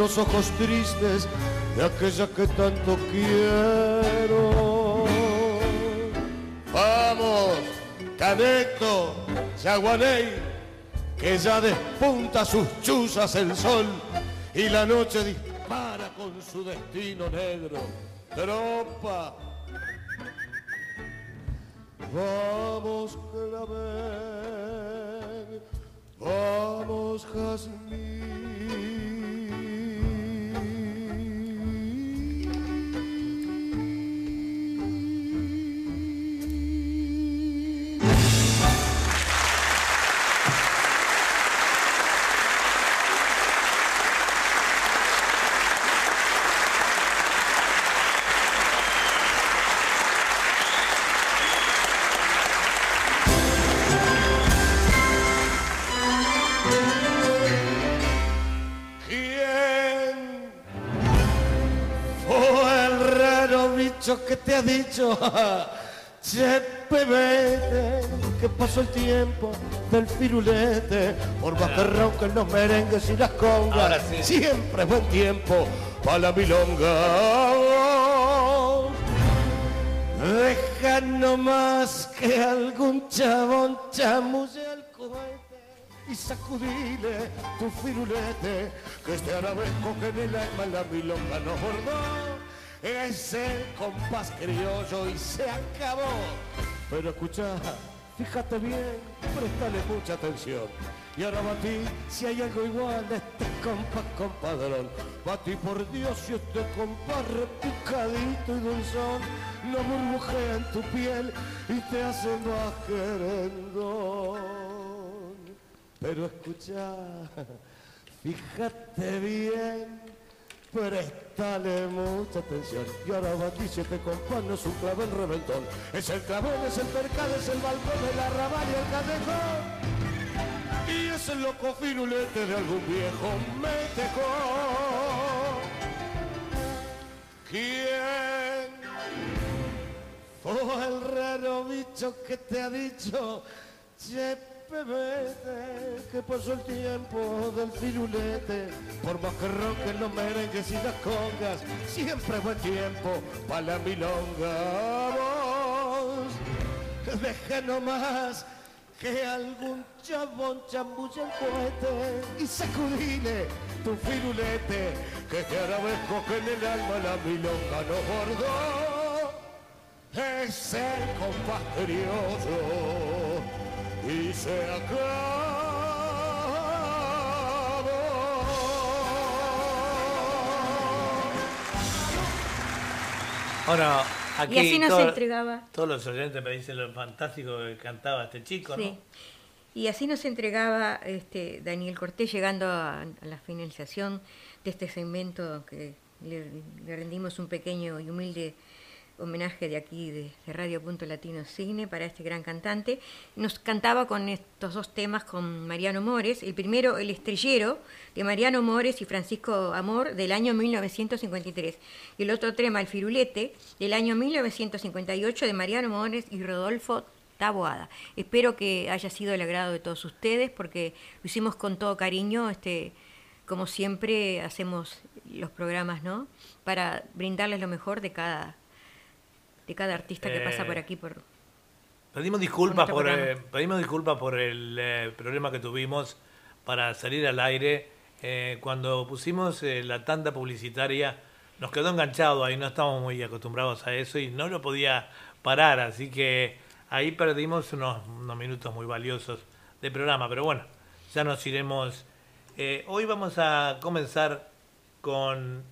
Los ojos tristes de aquella que tanto quiero. Vamos, Caneto, Yaguaney, que ya despunta sus chuzas el sol y la noche dispara con su destino negro. Tropa, que te ha dicho? Chepe, vete, que pasó el tiempo del firulete, por más que los merengues y las congas, sí. siempre es buen tiempo para la milonga. Deja nomás que algún chabón chamulle el cohete y sacudile tu firulete, que este arabesco que en el alma la milonga nos bordó. Es el compás criollo y se acabó. Pero escucha, fíjate bien, préstale mucha atención. Y ahora batí, si hay algo igual de este compás compadrón. Batí por Dios si este compás repicadito y dulzón no burbujea en tu piel y te hace más querendón. Pero escucha, fíjate bien, préstale mucha atención. Y ahora batí si este compás no es un clavel reventón. Es el clavel, es el percal, es el balcón, el arrabal y el callejón. Y es el loco firulete de algún viejo metejón. ¿Quién fue el raro bicho que te ha dicho? Chepe, vete, que pasó el tiempo del firulete. Por más que ronquen los merengues y las congas, siempre buen tiempo para la milonga. Vos, deja nomás que algún chabón chambulle el cohete y sacudile tu firulete, que te arabesco que en el alma la milonga no bordó. Es el compás criollo y se acabó. Ahora, aquí Y así nos todo- entregaba. todos los oyentes me dicen lo fantástico que cantaba este chico, Sí. ¿no? Y así nos entregaba este Daniel Cortés llegando a, a la finalización de este segmento que le, le rendimos un pequeño y humilde homenaje de aquí de, Radio Punto Latino Cine para este gran cantante. Nos cantaba con estos dos temas con Mariano Mores. El primero, El Estrellero, de Mariano Mores y Francisco Amor, del año 1953. Y el otro tema, El Firulete, del año 1958, de Mariano Mores y Rodolfo Taboada. Espero que haya sido el agrado de todos ustedes porque lo hicimos con todo cariño, este, como siempre hacemos los programas, ¿no? Para brindarles lo mejor de cada de cada artista que pasa por Eh, aquí por Pedimos disculpas Por por, nuestro eh, pedimos disculpas por el eh, problema que tuvimos para salir al aire. Cuando pusimos la tanda publicitaria, nos quedó enganchado ahí, no estábamos muy acostumbrados a eso y no lo podía parar, así que ahí perdimos unos, unos minutos muy valiosos de programa. Pero bueno, ya nos iremos. Eh, hoy vamos a comenzar con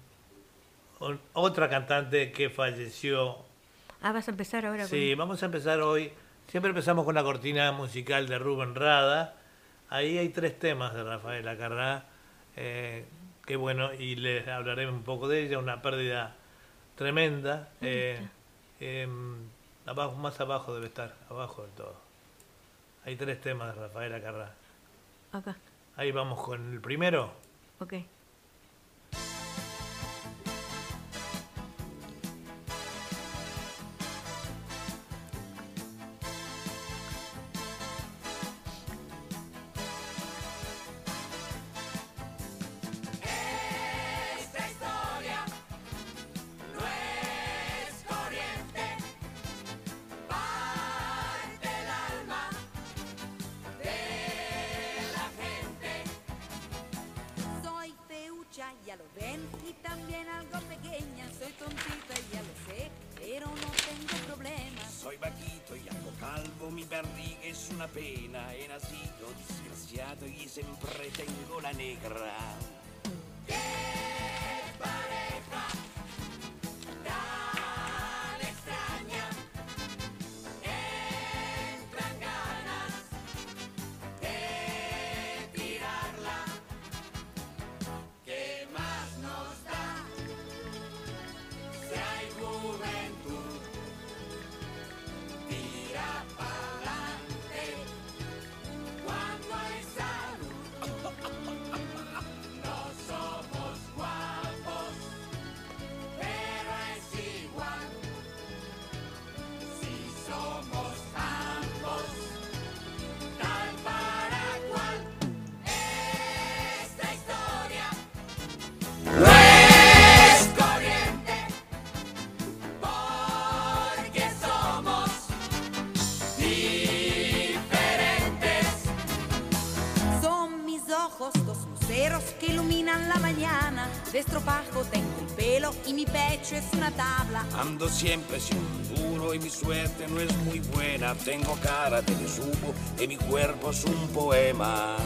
otra cantante que falleció Ah, vas a empezar ahora con Sí, vamos a empezar hoy. Siempre empezamos con la cortina musical de Rubén Rada. Ahí hay tres temas de Rafaela Carrá. Eh, qué bueno, y les hablaré un poco de ella. Una pérdida tremenda. Eh, em, abajo, más abajo debe estar, abajo del todo. Hay tres temas de Rafaela Carrá. acá. Ahí vamos con el primero. Ok. Tengo cara de besugo y mi cuerpo es un poema.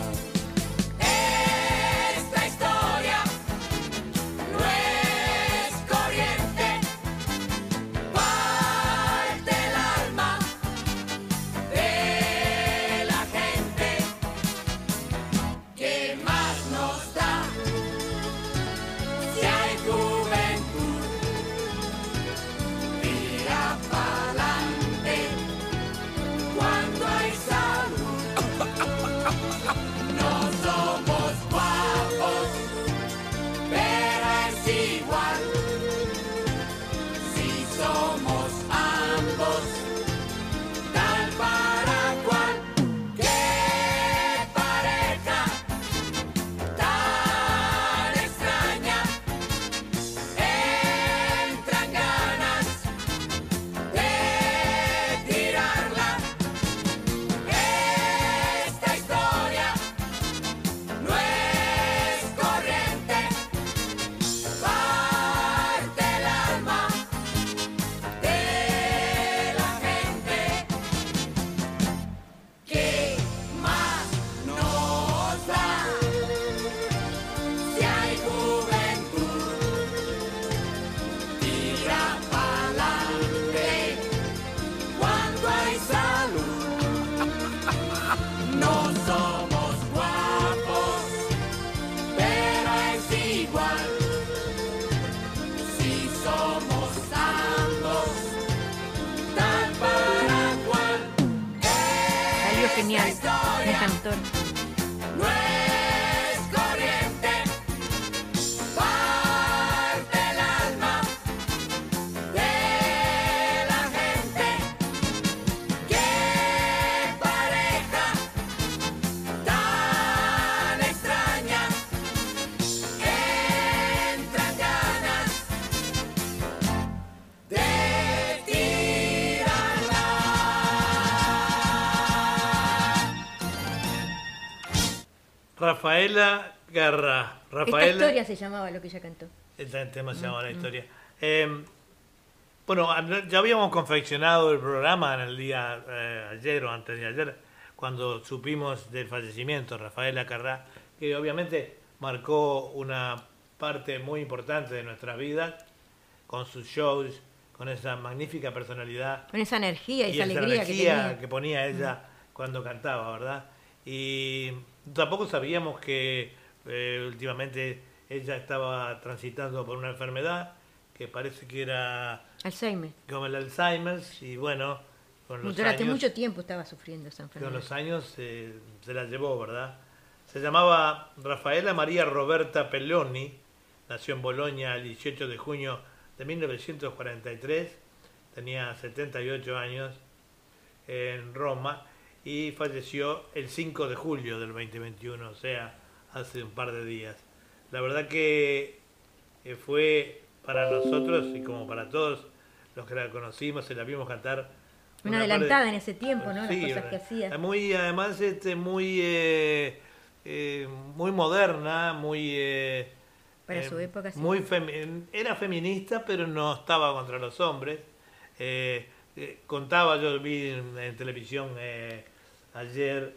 Rafaela Garra. Esta Rafaela. historia se llamaba lo que ella cantó. Este tema se llama La Mm, Historia. Eh, bueno, ya habíamos confeccionado el programa en el día eh, ayer o antes de ayer, cuando supimos del fallecimiento de Rafaela Carrá, que obviamente marcó una parte muy importante de nuestra vida, con sus shows, con esa magnífica personalidad Con esa energía y, esa alegría que tenía. que ponía ella cuando cantaba, ¿verdad? Y tampoco sabíamos que eh, últimamente ella estaba transitando por una enfermedad que parece que era Alzheimer. como el Alzheimer y bueno, con los Durante años, mucho tiempo estaba sufriendo esa con enfermedad. los años eh, se la llevó, ¿verdad? Se llamaba Rafaela María Roberta Pelloni, nació en Bolonia el 18 de junio de 1943, tenía 78 años en Roma y falleció el 5 de julio del 2021, o sea, hace un par de días. La verdad que eh, fue para nosotros y como para todos los que la conocimos y la vimos cantar. Una adelantada en ese tiempo, ¿no? Las cosas que hacía. Muy, además, este, muy, eh, eh, muy moderna, muy... eh, Para su época, sí. Muy femi- era feminista, pero no estaba contra los hombres. Eh, eh, contaba, yo vi en, en televisión eh, ayer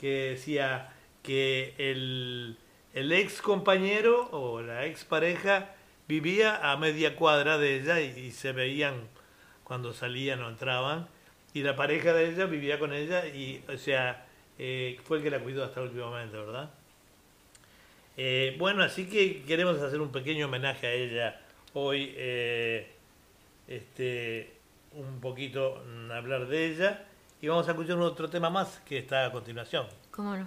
que decía que el, el ex compañero o la ex pareja vivía a media cuadra de ella y, y se veían cuando salían o entraban. Y la pareja de ella vivía con ella y o sea eh, fue el que la cuidó hasta últimamente verdad Eh, bueno así que queremos hacer un pequeño homenaje a ella hoy eh, este un poquito hablar de ella y vamos a escuchar otro tema más que está a continuación ¿Cómo no?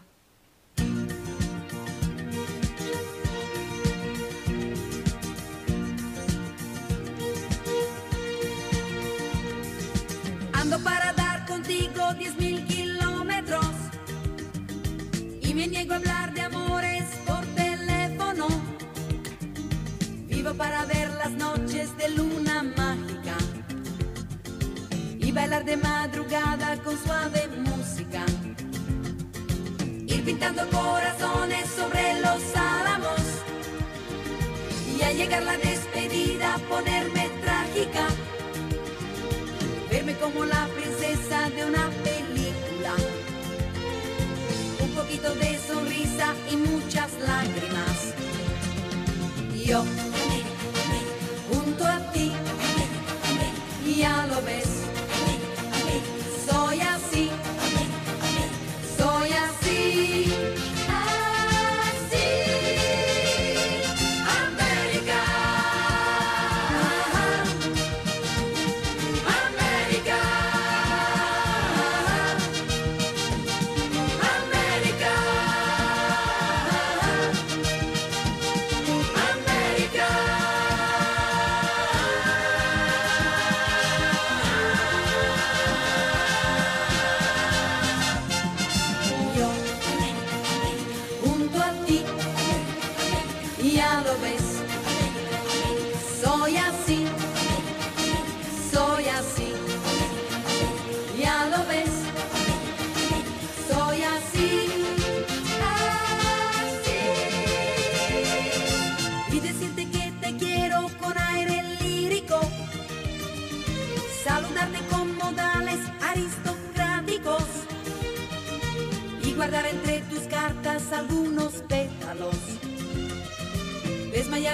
Ando para dar contigo diez mil kilómetros y me niego a hablar de amores por teléfono. Vivo para ver las noches de luna mágica bailar de madrugada con suave música. Ir pintando corazones sobre los álamos y al llegar la despedida ponerme trágica verme como la princesa de una película. Un poquito de sonrisa y muchas lágrimas. Yo, junto a ti, ya lo ves. Soy así,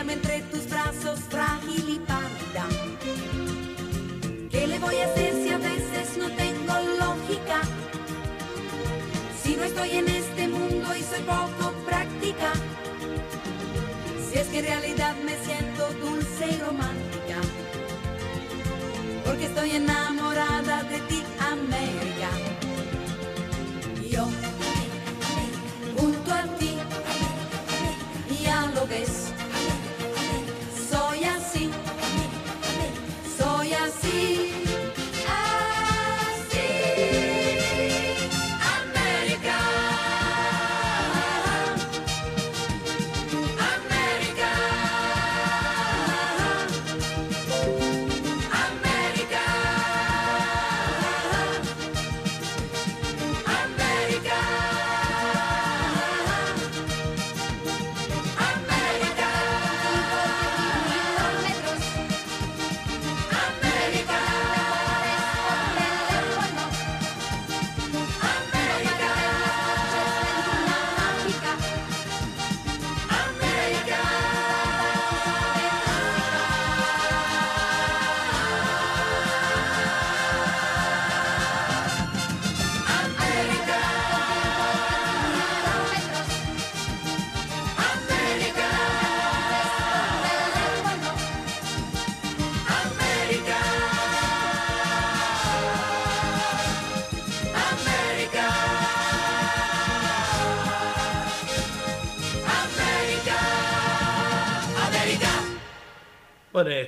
Entre tus brazos frágil y pálida. ¿Qué le voy a hacer si a veces no tengo lógica? Si no estoy en este mundo y soy poco práctica. Si es que en realidad me siento dulce y romántica. Porque estoy enamorada de ti, América.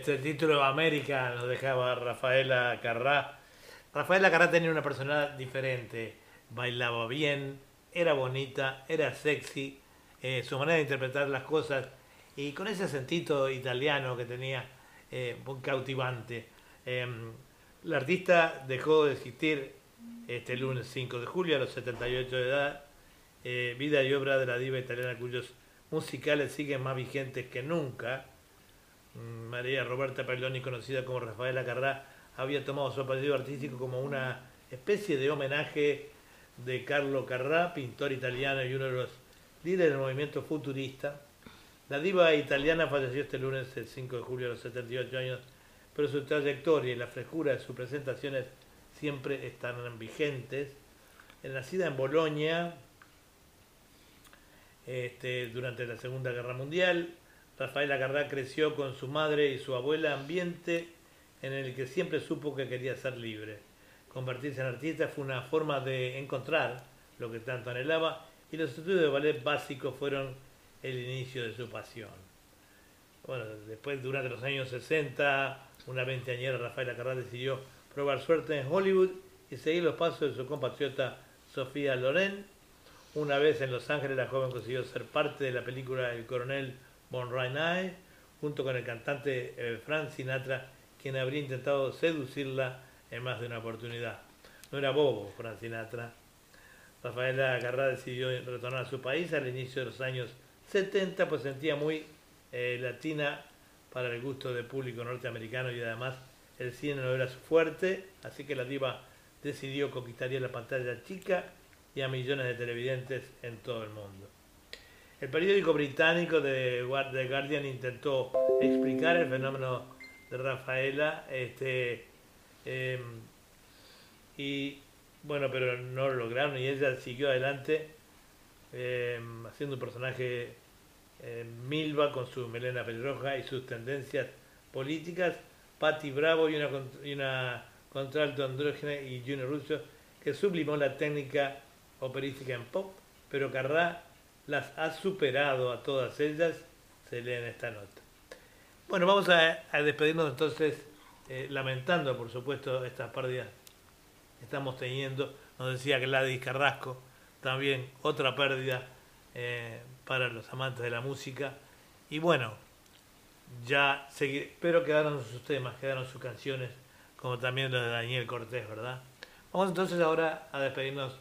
Este título América nos dejaba Rafaela Carrá. Rafaela Carrá tenía una personalidad diferente, bailaba bien, era bonita, era sexy, eh, su manera de interpretar las cosas y con ese acentito italiano que tenía eh, cautivante. Em, la artista dejó de existir este lunes 5 de julio a los 78 de edad. Eh, vida y obra de la diva italiana cuyos musicales siguen más vigentes que nunca. María Roberta Pailoni, conocida como Rafaela Carrá, había tomado su apellido artístico como una especie de homenaje de Carlo Carrà, pintor italiano y uno de los líderes del movimiento futurista. La diva italiana falleció este lunes, el 5 de julio, a los 78 años, pero su trayectoria y la frescura de sus presentaciones siempre están vigentes. Nacida en Bolonia este, durante la Segunda Guerra Mundial, Rafaela Carrà creció con su madre y su abuela, ambiente en el que siempre supo que quería ser libre. Convertirse en artista fue una forma de encontrar lo que tanto anhelaba y los estudios de ballet básicos fueron el inicio de su pasión. Bueno, después, durante los años 60, una veinteañera Rafaela Carrà decidió probar suerte en Hollywood y seguir los pasos de su compatriota Sofía Loren. Una vez en Los Ángeles, la joven consiguió ser parte de la película El coronel Von Reinay, junto con el cantante eh, Frank Sinatra, quien habría intentado seducirla en más de una oportunidad. No era bobo Frank Sinatra. Rafaela Carrà decidió retornar a su país al inicio de los años 70, pues sentía muy eh, latina para el gusto del público norteamericano y además el cine no era su fuerte, así que la diva decidió conquistaría la pantalla chica y a millones de televidentes en todo el mundo. El periódico británico The Guardian intentó explicar el fenómeno de Rafaela, este, eh, y bueno, pero no lo lograron y ella siguió adelante eh, haciendo un personaje eh, Milva con su melena pelirroja y sus tendencias políticas, Patti Bravo y una, y una contralto andrógena y Junior Russo que sublimó la técnica operística en pop, pero Carrá las ha superado a todas ellas, se lee en esta nota. Bueno, vamos a, despedirnos entonces, eh, lamentando por supuesto estas pérdidas que estamos teniendo. Nos decía Gladys Carrasco, también otra pérdida eh, para los amantes de la música. Y bueno, ya seguir, pero quedaron sus temas, quedaron sus canciones, como también los de Daniel Cortés, ¿verdad? Vamos entonces ahora a despedirnos,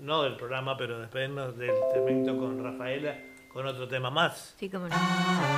no del programa, pero despedirnos del segmento con Rafaela, con otro tema más. Sí, como no.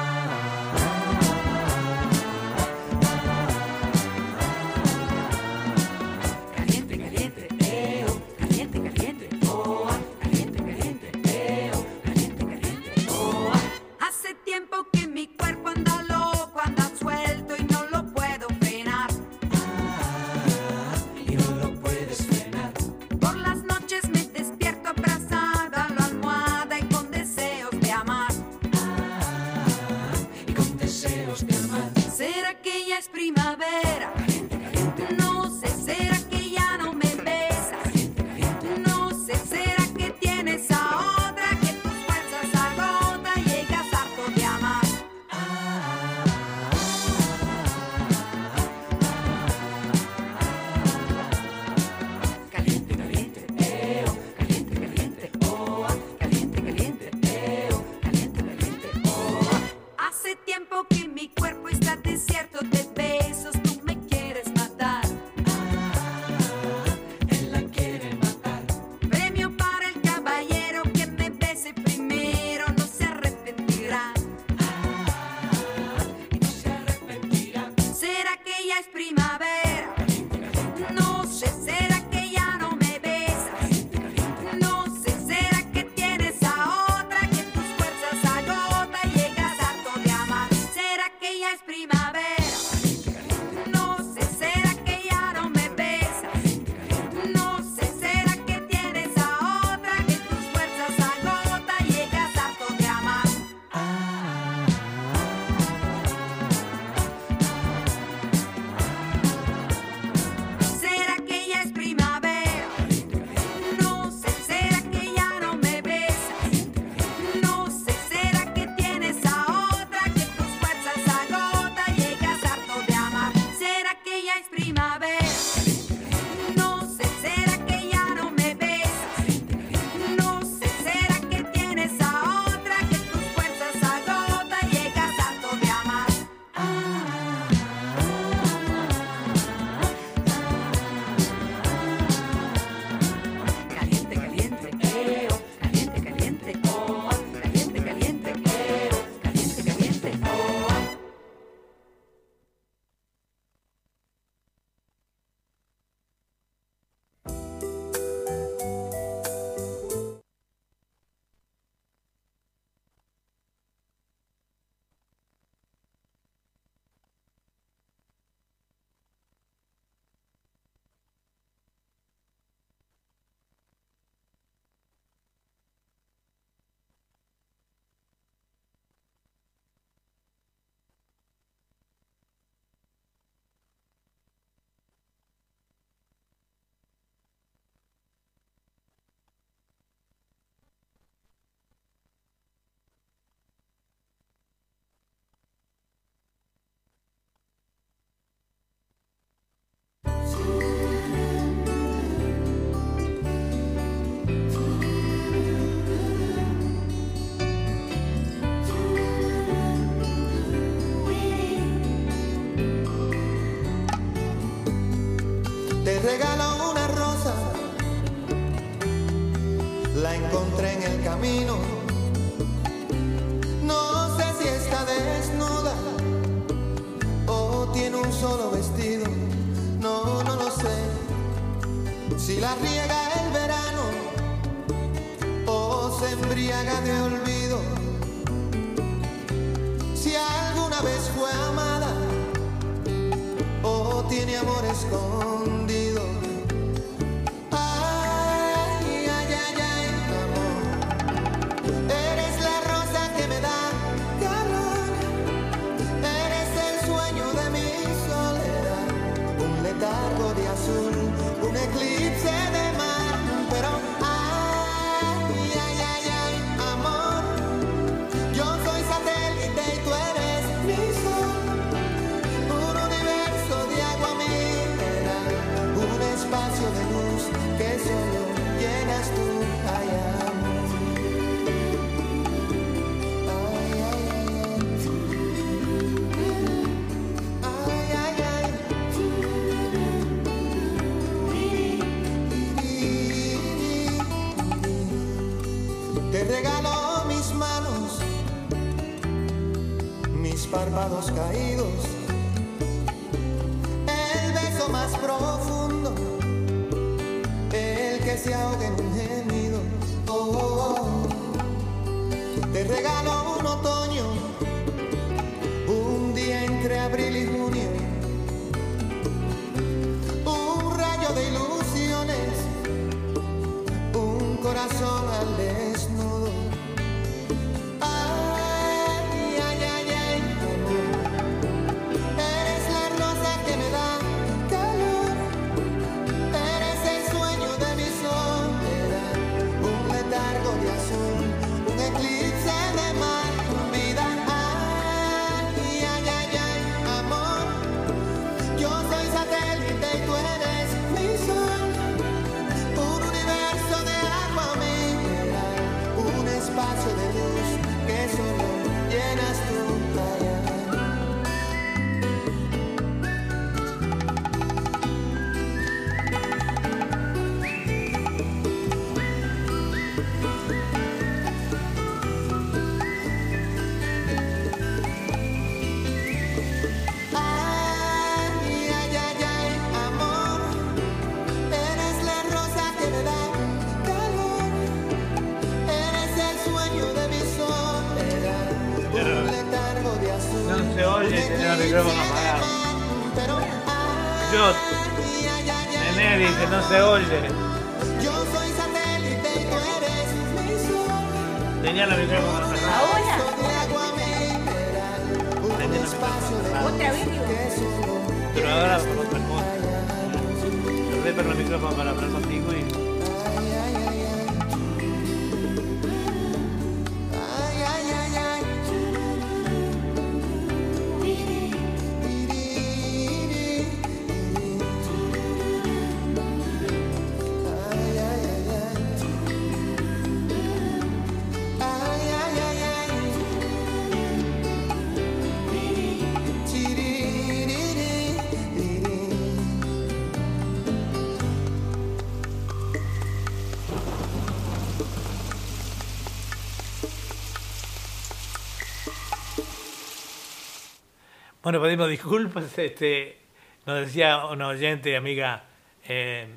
pedimos disculpas. Este, nos decía una oyente, amiga eh,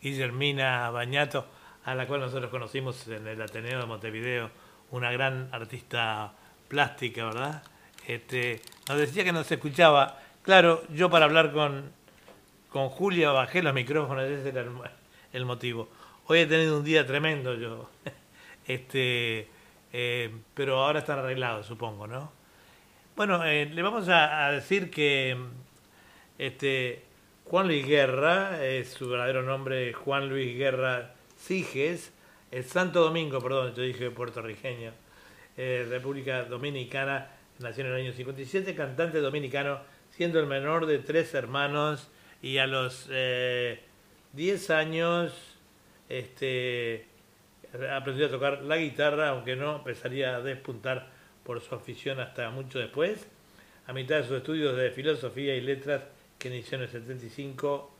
Guillermina Bañato, a la cual nosotros conocimos en el Ateneo de Montevideo, una gran artista plástica, ¿verdad? Este, nos decía que nos escuchaba. Claro, yo para hablar con, con Julia bajé los micrófonos, ese era el, motivo. Hoy he tenido un día tremendo yo. Este, eh, pero ahora están arreglados, supongo, ¿no? Bueno, eh, le vamos a, decir que este, Juan Luis Guerra, es su verdadero nombre Juan Luis Guerra Siges, es Santo Domingo, perdón, yo dije puertorriqueño, eh, República Dominicana, nació en el año 57, cantante dominicano, siendo el menor de tres hermanos y a los eh, 10 años este, aprendió a tocar la guitarra, aunque no empezaría a despuntar por su afición hasta mucho después. A mitad de sus estudios de filosofía y letras que inició en el 75.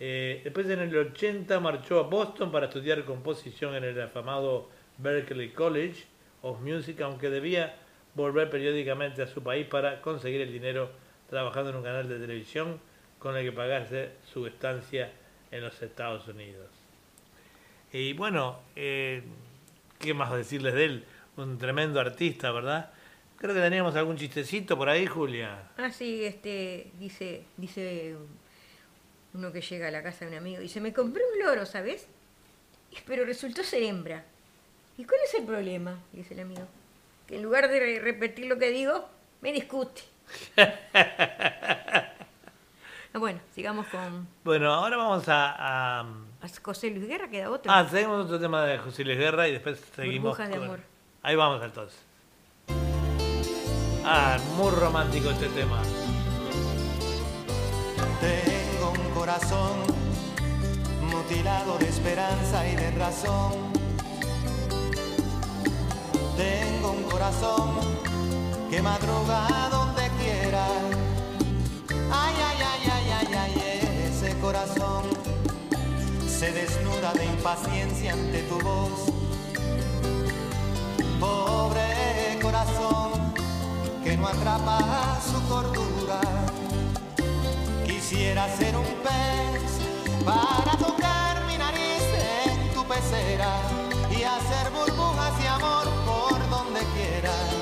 Eh, después en el 80 marchó a Boston para estudiar composición en el afamado Berkeley College of Music, aunque debía volver periódicamente a su país para conseguir el dinero trabajando en un canal de televisión con el que pagase su estancia en los Estados Unidos. Y bueno, eh, ¿qué más decirles de él? Un tremendo artista, ¿verdad? Creo que teníamos algún chistecito por ahí, Julia. Ah, sí, este, dice, dice uno que llega a la casa de un amigo, dice, me compré un loro, ¿sabes? Pero resultó ser hembra. ¿Y cuál es el problema? Dice el amigo. Que en lugar de re- repetir lo que digo, me discute. Ah, bueno, sigamos con Bueno, ahora vamos a... a- a José Luis Guerra, queda otro. Ah, seguimos otro tema de José Luis Guerra y después seguimos Burbujas de con- amor. Ahí vamos entonces. Ah, muy romántico este tema. Tengo un corazón mutilado de esperanza y de razón. Tengo un corazón que madruga donde quiera. Ay, ay, ay, ay, ay, ay, ese corazón se desnuda de impaciencia ante tu voz. Pobre corazón que no atrapa su cordura. Quisiera ser un pez para tocar mi nariz en tu pecera y hacer burbujas de amor por donde quiera.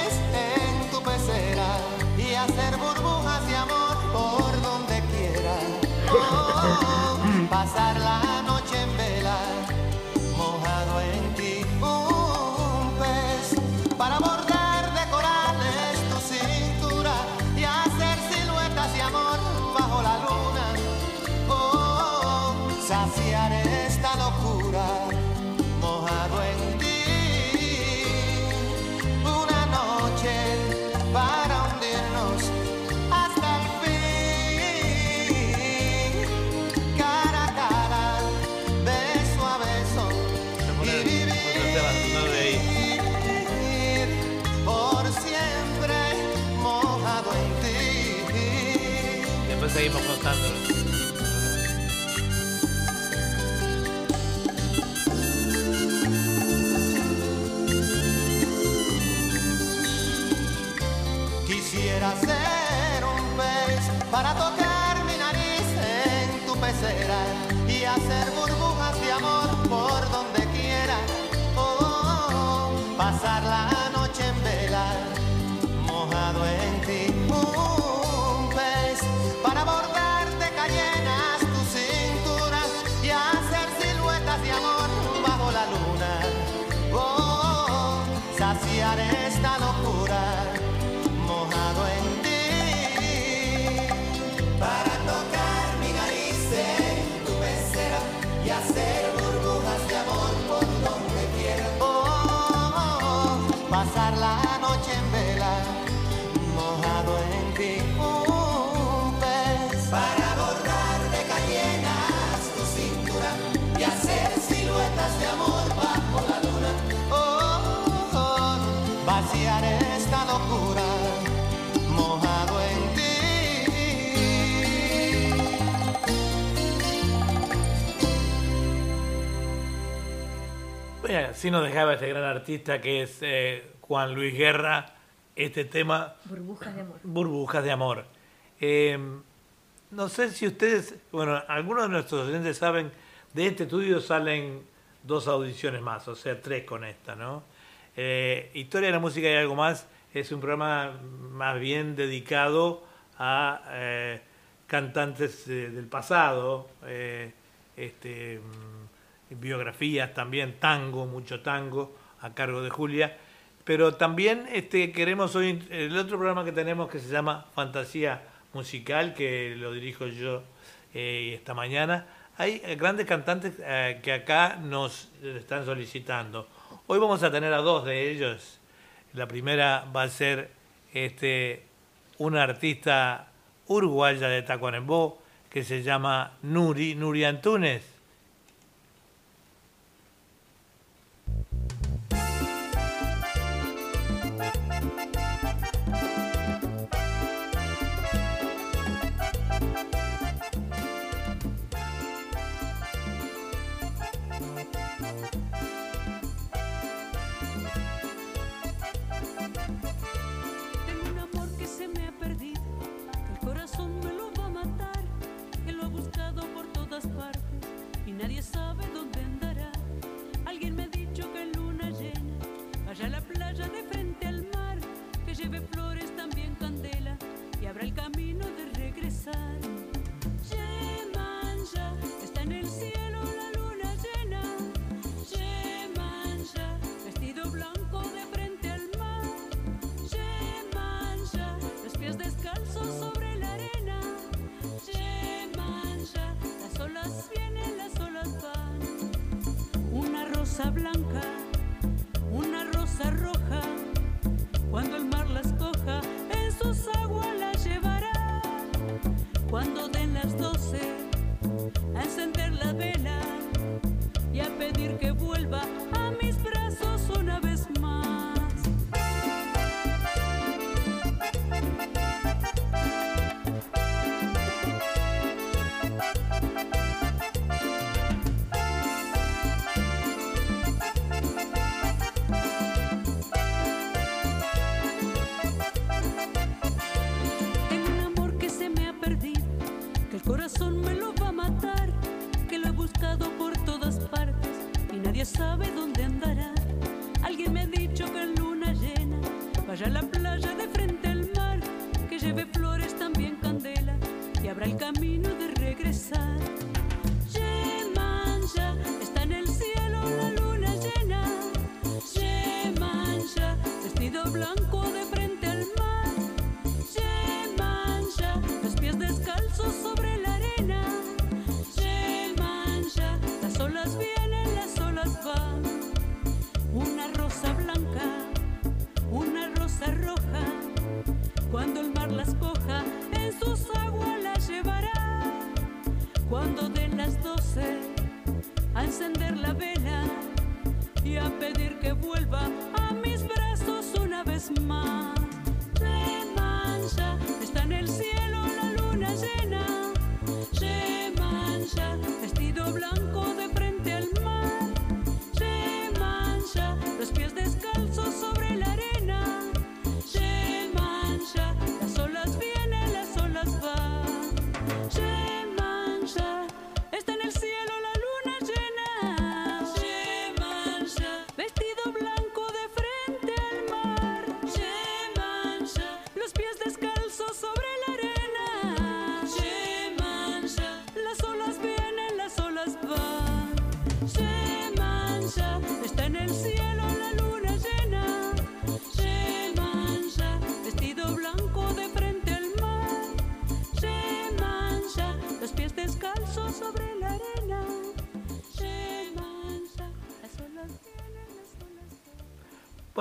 pecera y hacer burbujas de amor por para tocar mi nariz en tu pecera y hacer burbujas de amor por donde quiera. Oh, pasar así nos dejaba este gran artista que es eh, Juan Luis Guerra, este tema Burbujas de amor. Burbujas de Amor. Eh, no sé si ustedes, bueno, algunos de nuestros oyentes saben, de este estudio salen dos audiciones más, o sea, tres con esta, ¿no? Eh, Historia de la Música y algo más es un programa más bien dedicado a eh, cantantes del pasado, este, biografías también, tango, mucho tango, a cargo de Julia. Pero también este, queremos hoy, el otro programa que tenemos que se llama Fantasía Musical, que lo dirijo yo eh, esta mañana, hay eh, grandes cantantes eh, que acá nos están solicitando. Hoy vamos a tener a dos de ellos. La primera va a ser este, una artista uruguaya de Tacuarembó que se llama Nuri, Nuri Antunes.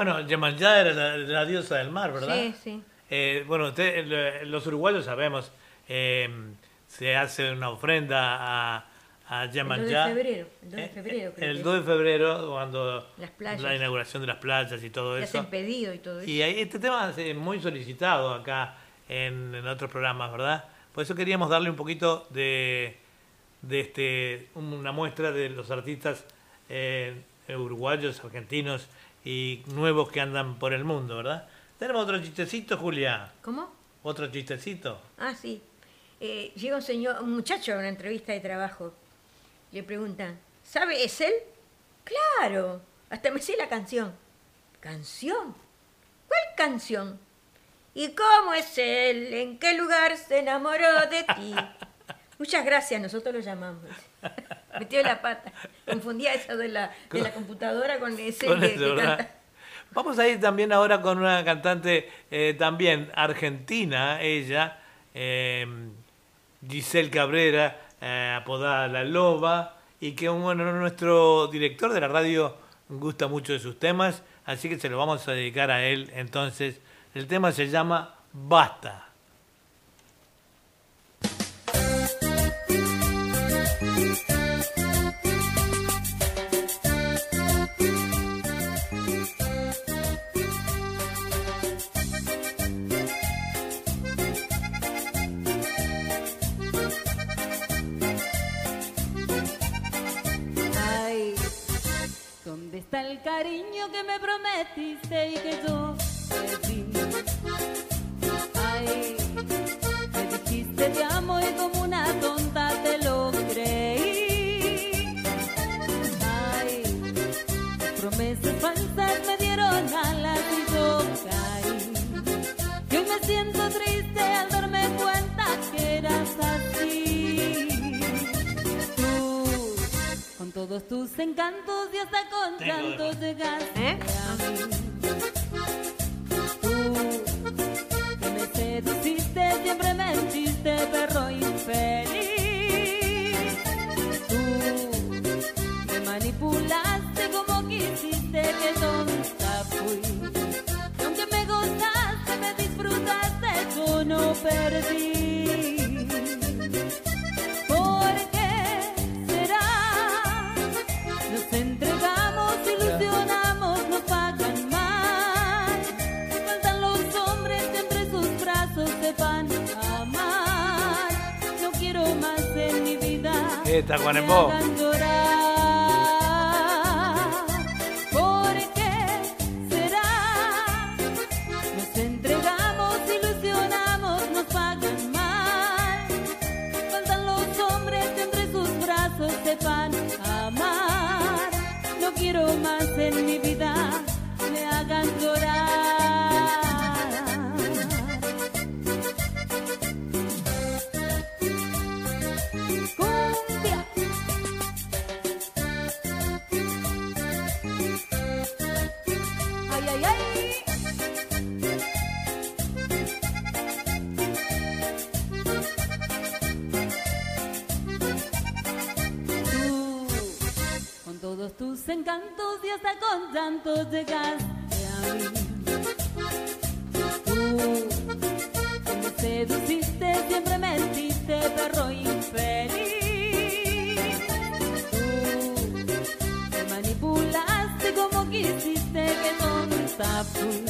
Bueno, Yemanjá era la, la diosa del mar, ¿verdad? Sí, sí. Eh, bueno, usted- lo- los uruguayos sabemos, eh, se hace una ofrenda a, a El 2 Yemanjá. de febrero. El 2 de Eh, febrero. creo El que 2 de febrero, cuando Las la inauguración de las playas y todo se eso. hacen pedido y todo eso. Y este tema es muy solicitado acá en, en otros programas, ¿verdad? Por eso queríamos darle un poquito de, de este, una muestra de los artistas eh, eh, uruguayos, argentinos y nuevos que andan por el mundo, ¿verdad? Tenemos otro chistecito, Julia. ¿Cómo? Otro chistecito. Ah, sí. Eh, llega un señor, un muchacho a una entrevista de trabajo. Le preguntan, ¿sabe es él? Claro, hasta me sé la canción. ¿Canción? ¿Cuál canción? ¿Y cómo es él? ¿En qué lugar se enamoró de ti? Muchas gracias, nosotros lo llamamos. Metió la pata. Confundía eso de la, de la computadora con ese Con que, eso, que ¿verdad? canta. Vamos a ir también ahora con una cantante eh, también argentina, ella, eh, Giselle Cabrera, eh, apodada La Loba, y que bueno, nuestro director de la radio gusta mucho de sus temas, así que se lo vamos a dedicar a él. Entonces, el tema se llama Basta. Cariño que me prometiste y que yo di? Ay, me dijiste te amo y como una tonta todos tus encantos y hasta con Tengo llantos llegaste ¿Eh? a mí. Tú, que me seduciste, siempre mentiste, perro infeliz. Tú, me manipulaste como quisiste, que tonta fui. Y aunque me gozaste, me disfrutaste, yo no perdí. Vida. Esta, tus encantos y hasta con llantos llegaste a mí. Tú, me seduciste, siempre mentiste, perro infeliz. Tú, me manipulaste como quisiste, que tonta fui.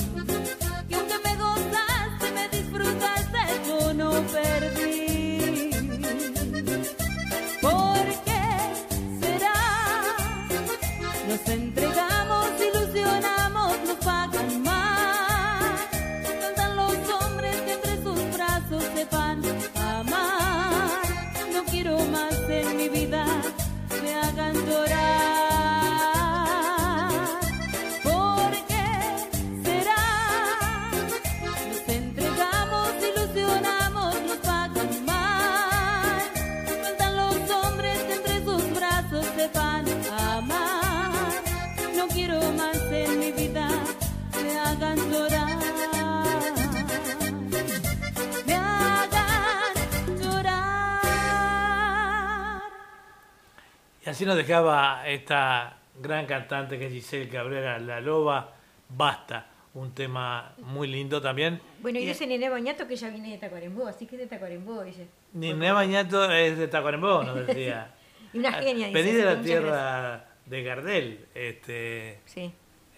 Así nos dejaba esta gran cantante que es Giselle Cabrera, La Loba, Basta, un tema muy lindo también. Bueno, y Y- dice Nene Bañato que ella viene de Tacuarembó, así que es de Tacuarembó, dice. Niné Bañato es de Tacuarembó, nos decía. Y una genia, dice. Venís de la tierra de Gardel, este, Sí.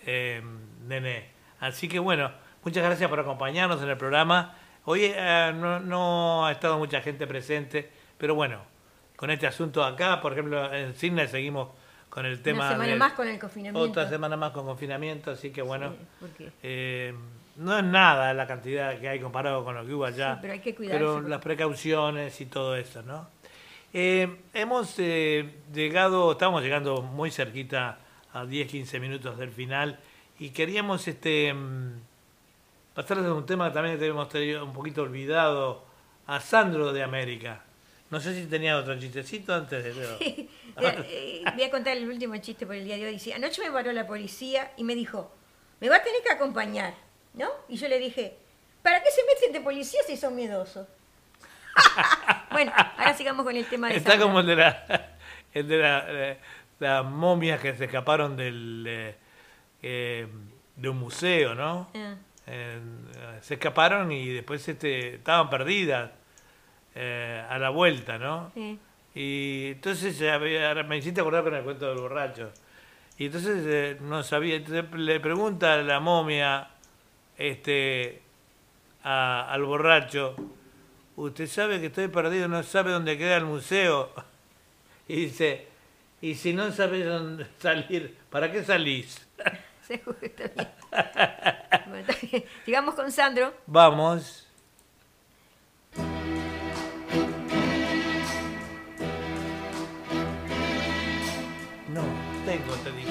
eh, Nené. Así que bueno, muchas gracias por acompañarnos en el programa. Hoy eh, no, no ha estado mucha gente presente, pero bueno, con este asunto acá, por ejemplo, en Sydney seguimos con el tema. semana del- más con el confinamiento. Otra semana más con confinamiento, así que bueno. Sí, eh, no es nada la cantidad que hay comparado con lo que hubo allá. Sí, pero hay que cuidarse, Pero porque- las precauciones y todo eso, ¿no? Eh, hemos eh, llegado, estamos llegando muy cerquita a 10, 15 minutos del final y queríamos este mm, pasar de un tema que también tenemos tenido un poquito olvidado, a Sandro de América. No sé si tenía otro chistecito antes de... Mira, eh, voy a contar el último chiste por el día de hoy. Dice, anoche me paró la policía y me dijo, me va a tener que acompañar, ¿no? Y yo le dije, ¿para qué se meten de policía si son miedosos? bueno, ahora sigamos con el tema de Está Sandra. como el de la, el de la, eh, las momias que se escaparon del eh, eh, de un museo, ¿no? Ah. Se escaparon y después este, estaban perdidas eh, a la vuelta, ¿no? Sí. Y entonces eh, había- ahora me hiciste acordar con el cuento del borracho. Y entonces eh, no sabía, entonces le pregunta a la momia este a- al borracho, usted sabe que estoy perdido, no sabe dónde queda el museo. Y dice, y si no sabes dónde salir, ¿para qué salís? Seguro, está bien. Bueno, está bien. Sigamos con Sandro. Vamos. Tengo, te digo.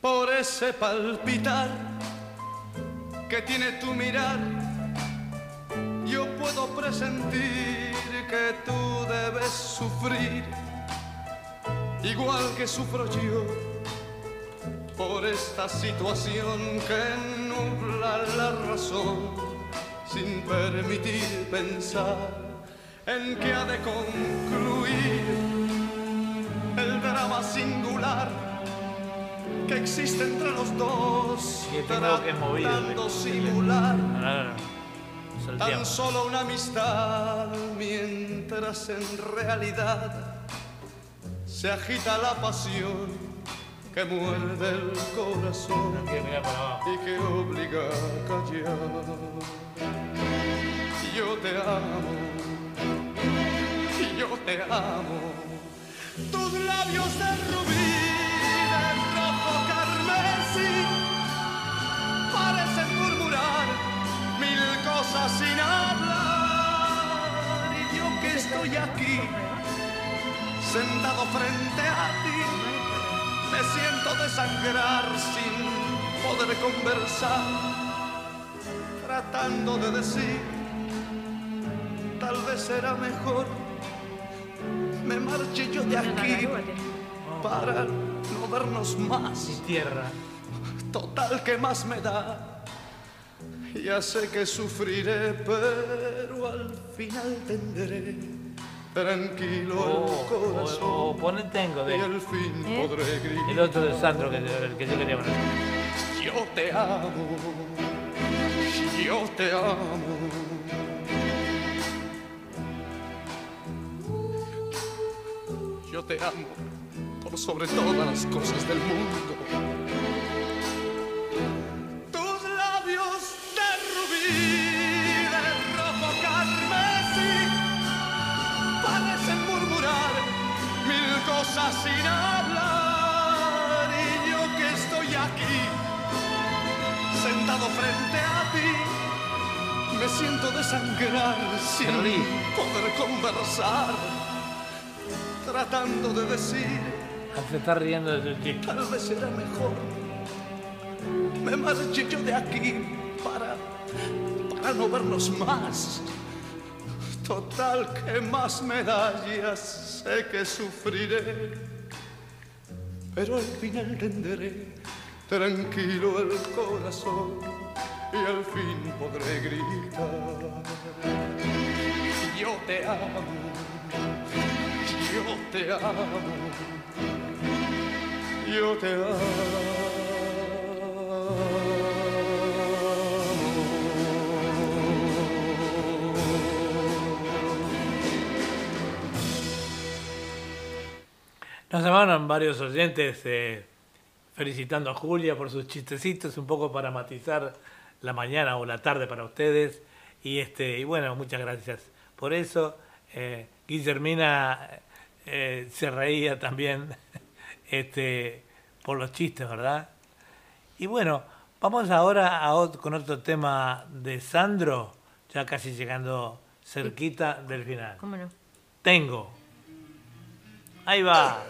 por ese palpitar que tiene tu mirar, yo puedo presentir que tú debes sufrir, igual que sufro yo, por esta situación que nubla la razón, sin permitir pensar en que ha de concluir el drama singular que existe entre los dos, Y que tratando simular Ah, tan solo una amistad, mientras en realidad se agita la pasión que muerde el corazón y que obliga a callar. Yo te amo, yo te amo, tus labios de rubí, de rojo carmesí, parecen murmurar mil cosas sin hablar. Y yo que estoy aquí, sentado frente a ti, me siento desangrar sin poder conversar, tratando de decir, tal vez será mejor, me marche yo de aquí para no vernos más. tierra. Total, que más me da? Ya sé que sufriré, pero al final tendré tranquilo Oh, el corazón. o- o pone tengo de- Y al fin ¿Eh? podré gritar. El otro de Sandro, que, el que yo quería poner. Yo te amo, yo te amo. Yo te amo por sobre todas las cosas del mundo. Cosas sin hablar. Y yo que estoy aquí, sentado frente a ti, me siento desangrar sin Henry. poder conversar, tratando de decir Se está riendo de su chiste. Tal vez será mejor. Me marché yo de aquí para, para no vernos más. Total, que más medallas sé que sufriré. Pero al final tendré tranquilo el corazón y al fin podré gritar. Yo te amo, yo te amo. Yo te Nos llamaron varios oyentes eh, felicitando a Julia por sus chistecitos, un poco para matizar la mañana o la tarde para ustedes. Y, este, y bueno, muchas gracias por eso. Eh, Guillermina eh, se reía también este, por los chistes, ¿verdad? Y bueno, vamos ahora a con otro tema de Sandro, ya casi llegando cerquita del final. ¿Cómo no? Tengo. Ahí va.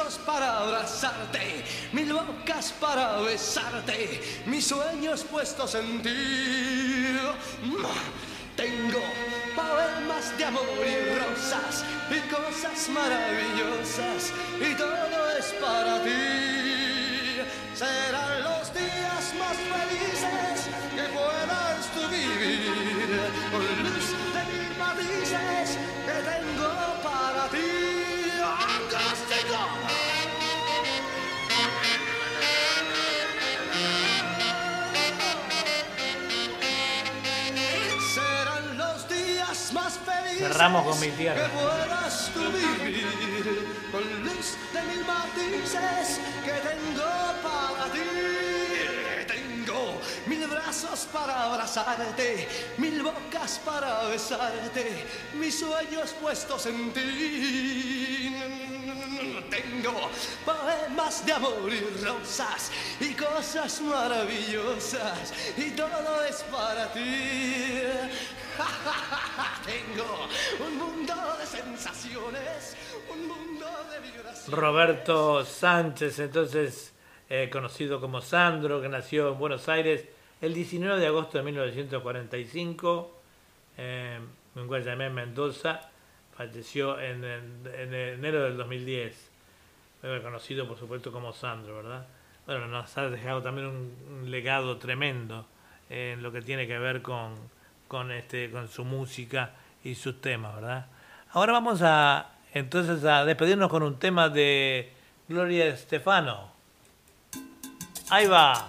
para abrazarte, mil bocas para besarte, mis sueños puestos en ti. Tengo poemas de amor y rosas y cosas maravillosas y todo es para ti. Serán los Cerramos con mi tierra. que puedas tú vivir con luz de mil matices que tengo para ti. Mil brazos para abrazarte, mil bocas para besarte, mis sueños puestos en ti. Tengo poemas de amor y rosas y cosas maravillosas y todo es para ti. Tengo un mundo de sensaciones, un mundo de vibraciones. Roberto Sánchez, entonces eh, conocido como Sandro, que nació en Buenos Aires el 19 de agosto de 1945 eh, en Mendoza. Falleció en, en- en enero del 2010. Fue conocido, por supuesto, como Sandro, ¿verdad? Bueno, nos ha dejado también un, legado tremendo en lo que tiene que ver con, con, este, con su música y sus temas, ¿verdad? Ahora vamos a entonces a despedirnos con un tema de Gloria Estefano. Ahí va.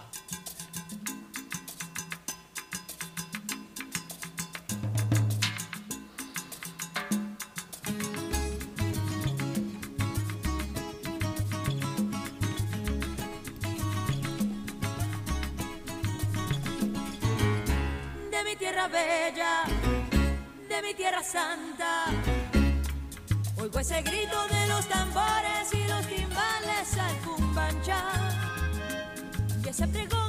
de mi tierra bella, de mi tierra santa. Oigo ese grito de los tambores Y ese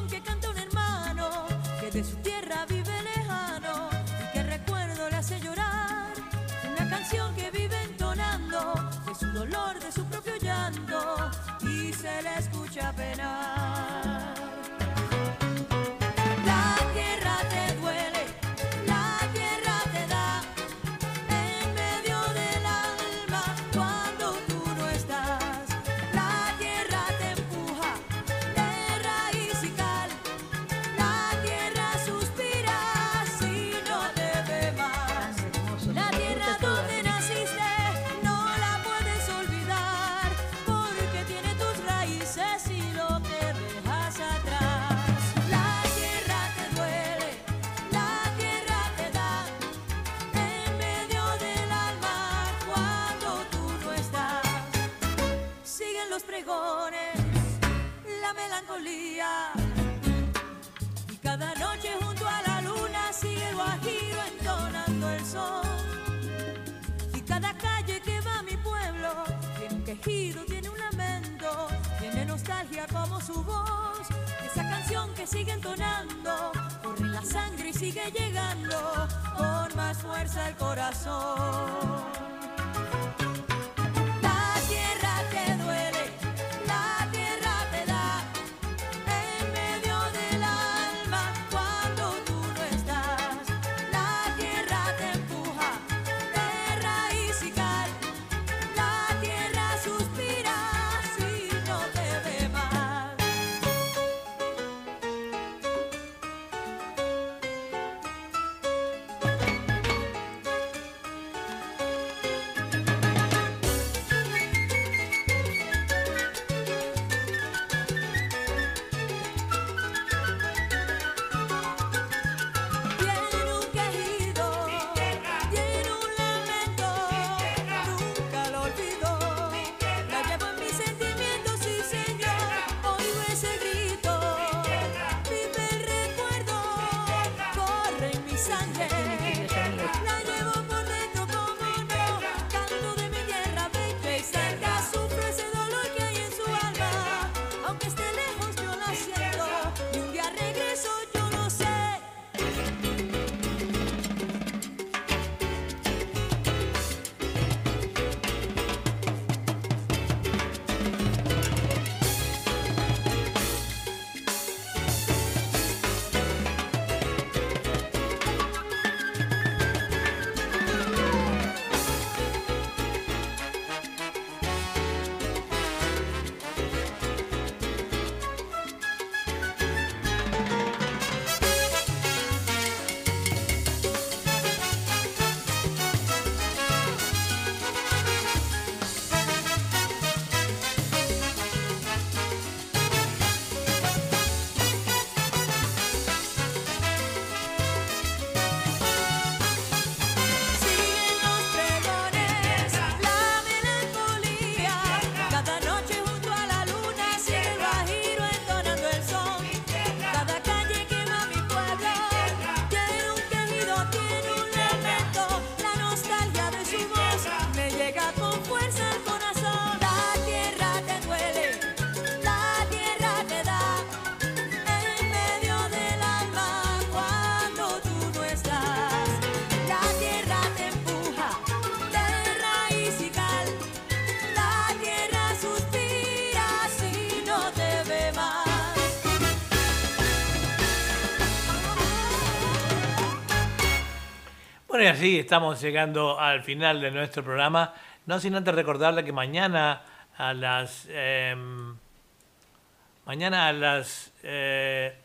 llegando con más fuerza al corazón. Sangre. Bueno, y así estamos llegando al final de nuestro programa. No sin antes recordarle que mañana a las em, mañana a las eh,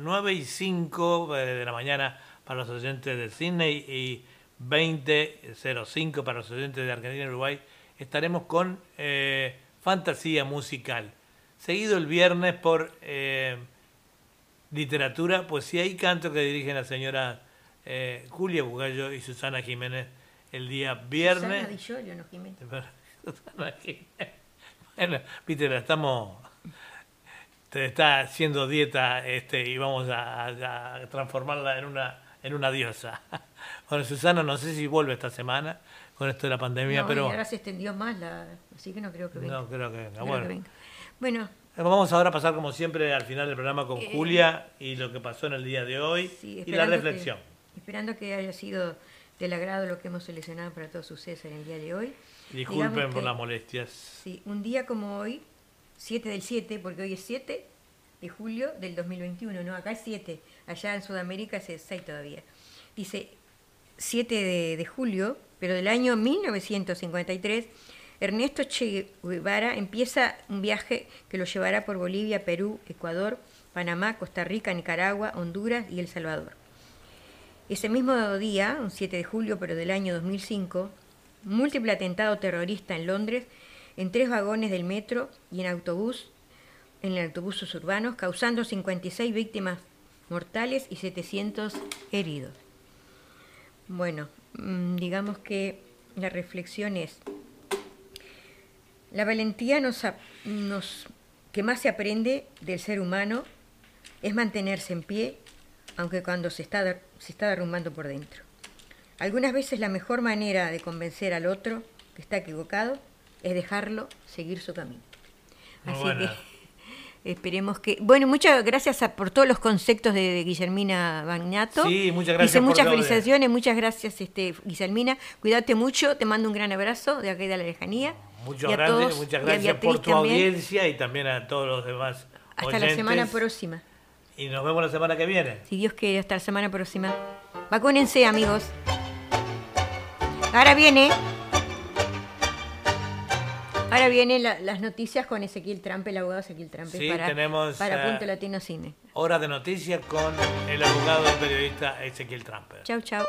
9 y 5 de la mañana para los oyentes de Sydney y 20.05 para los oyentes de Argentina y Uruguay estaremos con eh, Fantasía Musical. Seguido el viernes por eh, literatura, poesía y canto que dirigen la señora eh, Julia Bugallo y Susana Jiménez el día viernes. Susana Giorgio, no Jiménez. Susana Jiménez. Bueno, viste, la estamos. Te está haciendo dieta este, y vamos a, transformarla en una, en una diosa. Bueno, Susana, no sé si vuelve esta semana con esto de la pandemia, No, pero. ahora se extendió más, la, así que no creo que venga. No creo que venga. Creo Bueno. que venga. Bueno, Vamos ahora a pasar como siempre al final del programa con Eh, Julia y lo que pasó en el día de hoy sí, y la que- reflexión. Esperando que haya sido del agrado lo que hemos seleccionado para todos ustedes en el día de hoy. Disculpen Digamos por que- las molestias. Sí, un día como hoy, 7 del 7, porque hoy es 7 de julio del 2021, ¿no? Acá es 7, allá en Sudamérica es 6 todavía. Dice 7 de, de julio, pero del año 1953, Ernesto Che Guevara empieza un viaje que lo llevará por Bolivia, Perú, Ecuador, Panamá, Costa Rica, Nicaragua, Honduras y El Salvador. Ese mismo día, un 7 de julio, pero del año 2005, múltiple atentado terrorista en Londres, en tres vagones del metro y en autobús, en autobuses urbanos, causando 56 víctimas mortales y 700 heridos. Bueno, mm, digamos que la reflexión es, la valentía que más se aprende del ser humano es mantenerse en pie, aunque cuando se está, se está derrumbando por dentro. Algunas veces la mejor manera de convencer al otro que está equivocado es dejarlo seguir su camino. Muy Así buena. que esperemos que... Bueno, muchas gracias a- por todos los conceptos de, de Guillermina Bagnato. Sí, muchas gracias Dice muchas felicitaciones, muchas gracias este, Guillermina. Cuídate mucho, te mando un gran abrazo de aquí de la lejanía. Muchas gracias, muchas gracias por tu también. audiencia y también a todos los demás Hasta la semana próxima. Y nos vemos la semana que viene. Si Dios quiere, hasta la semana próxima. Vacúnense, amigos. Ahora viene. Ahora vienen la- las noticias con Ezequiel Trampe, el abogado Ezequiel Trampe, Sí, para, tenemos, para eh, Punto Latino Cine. Hora de noticias con el abogado y periodista Ezequiel Tramper. Chau, chau.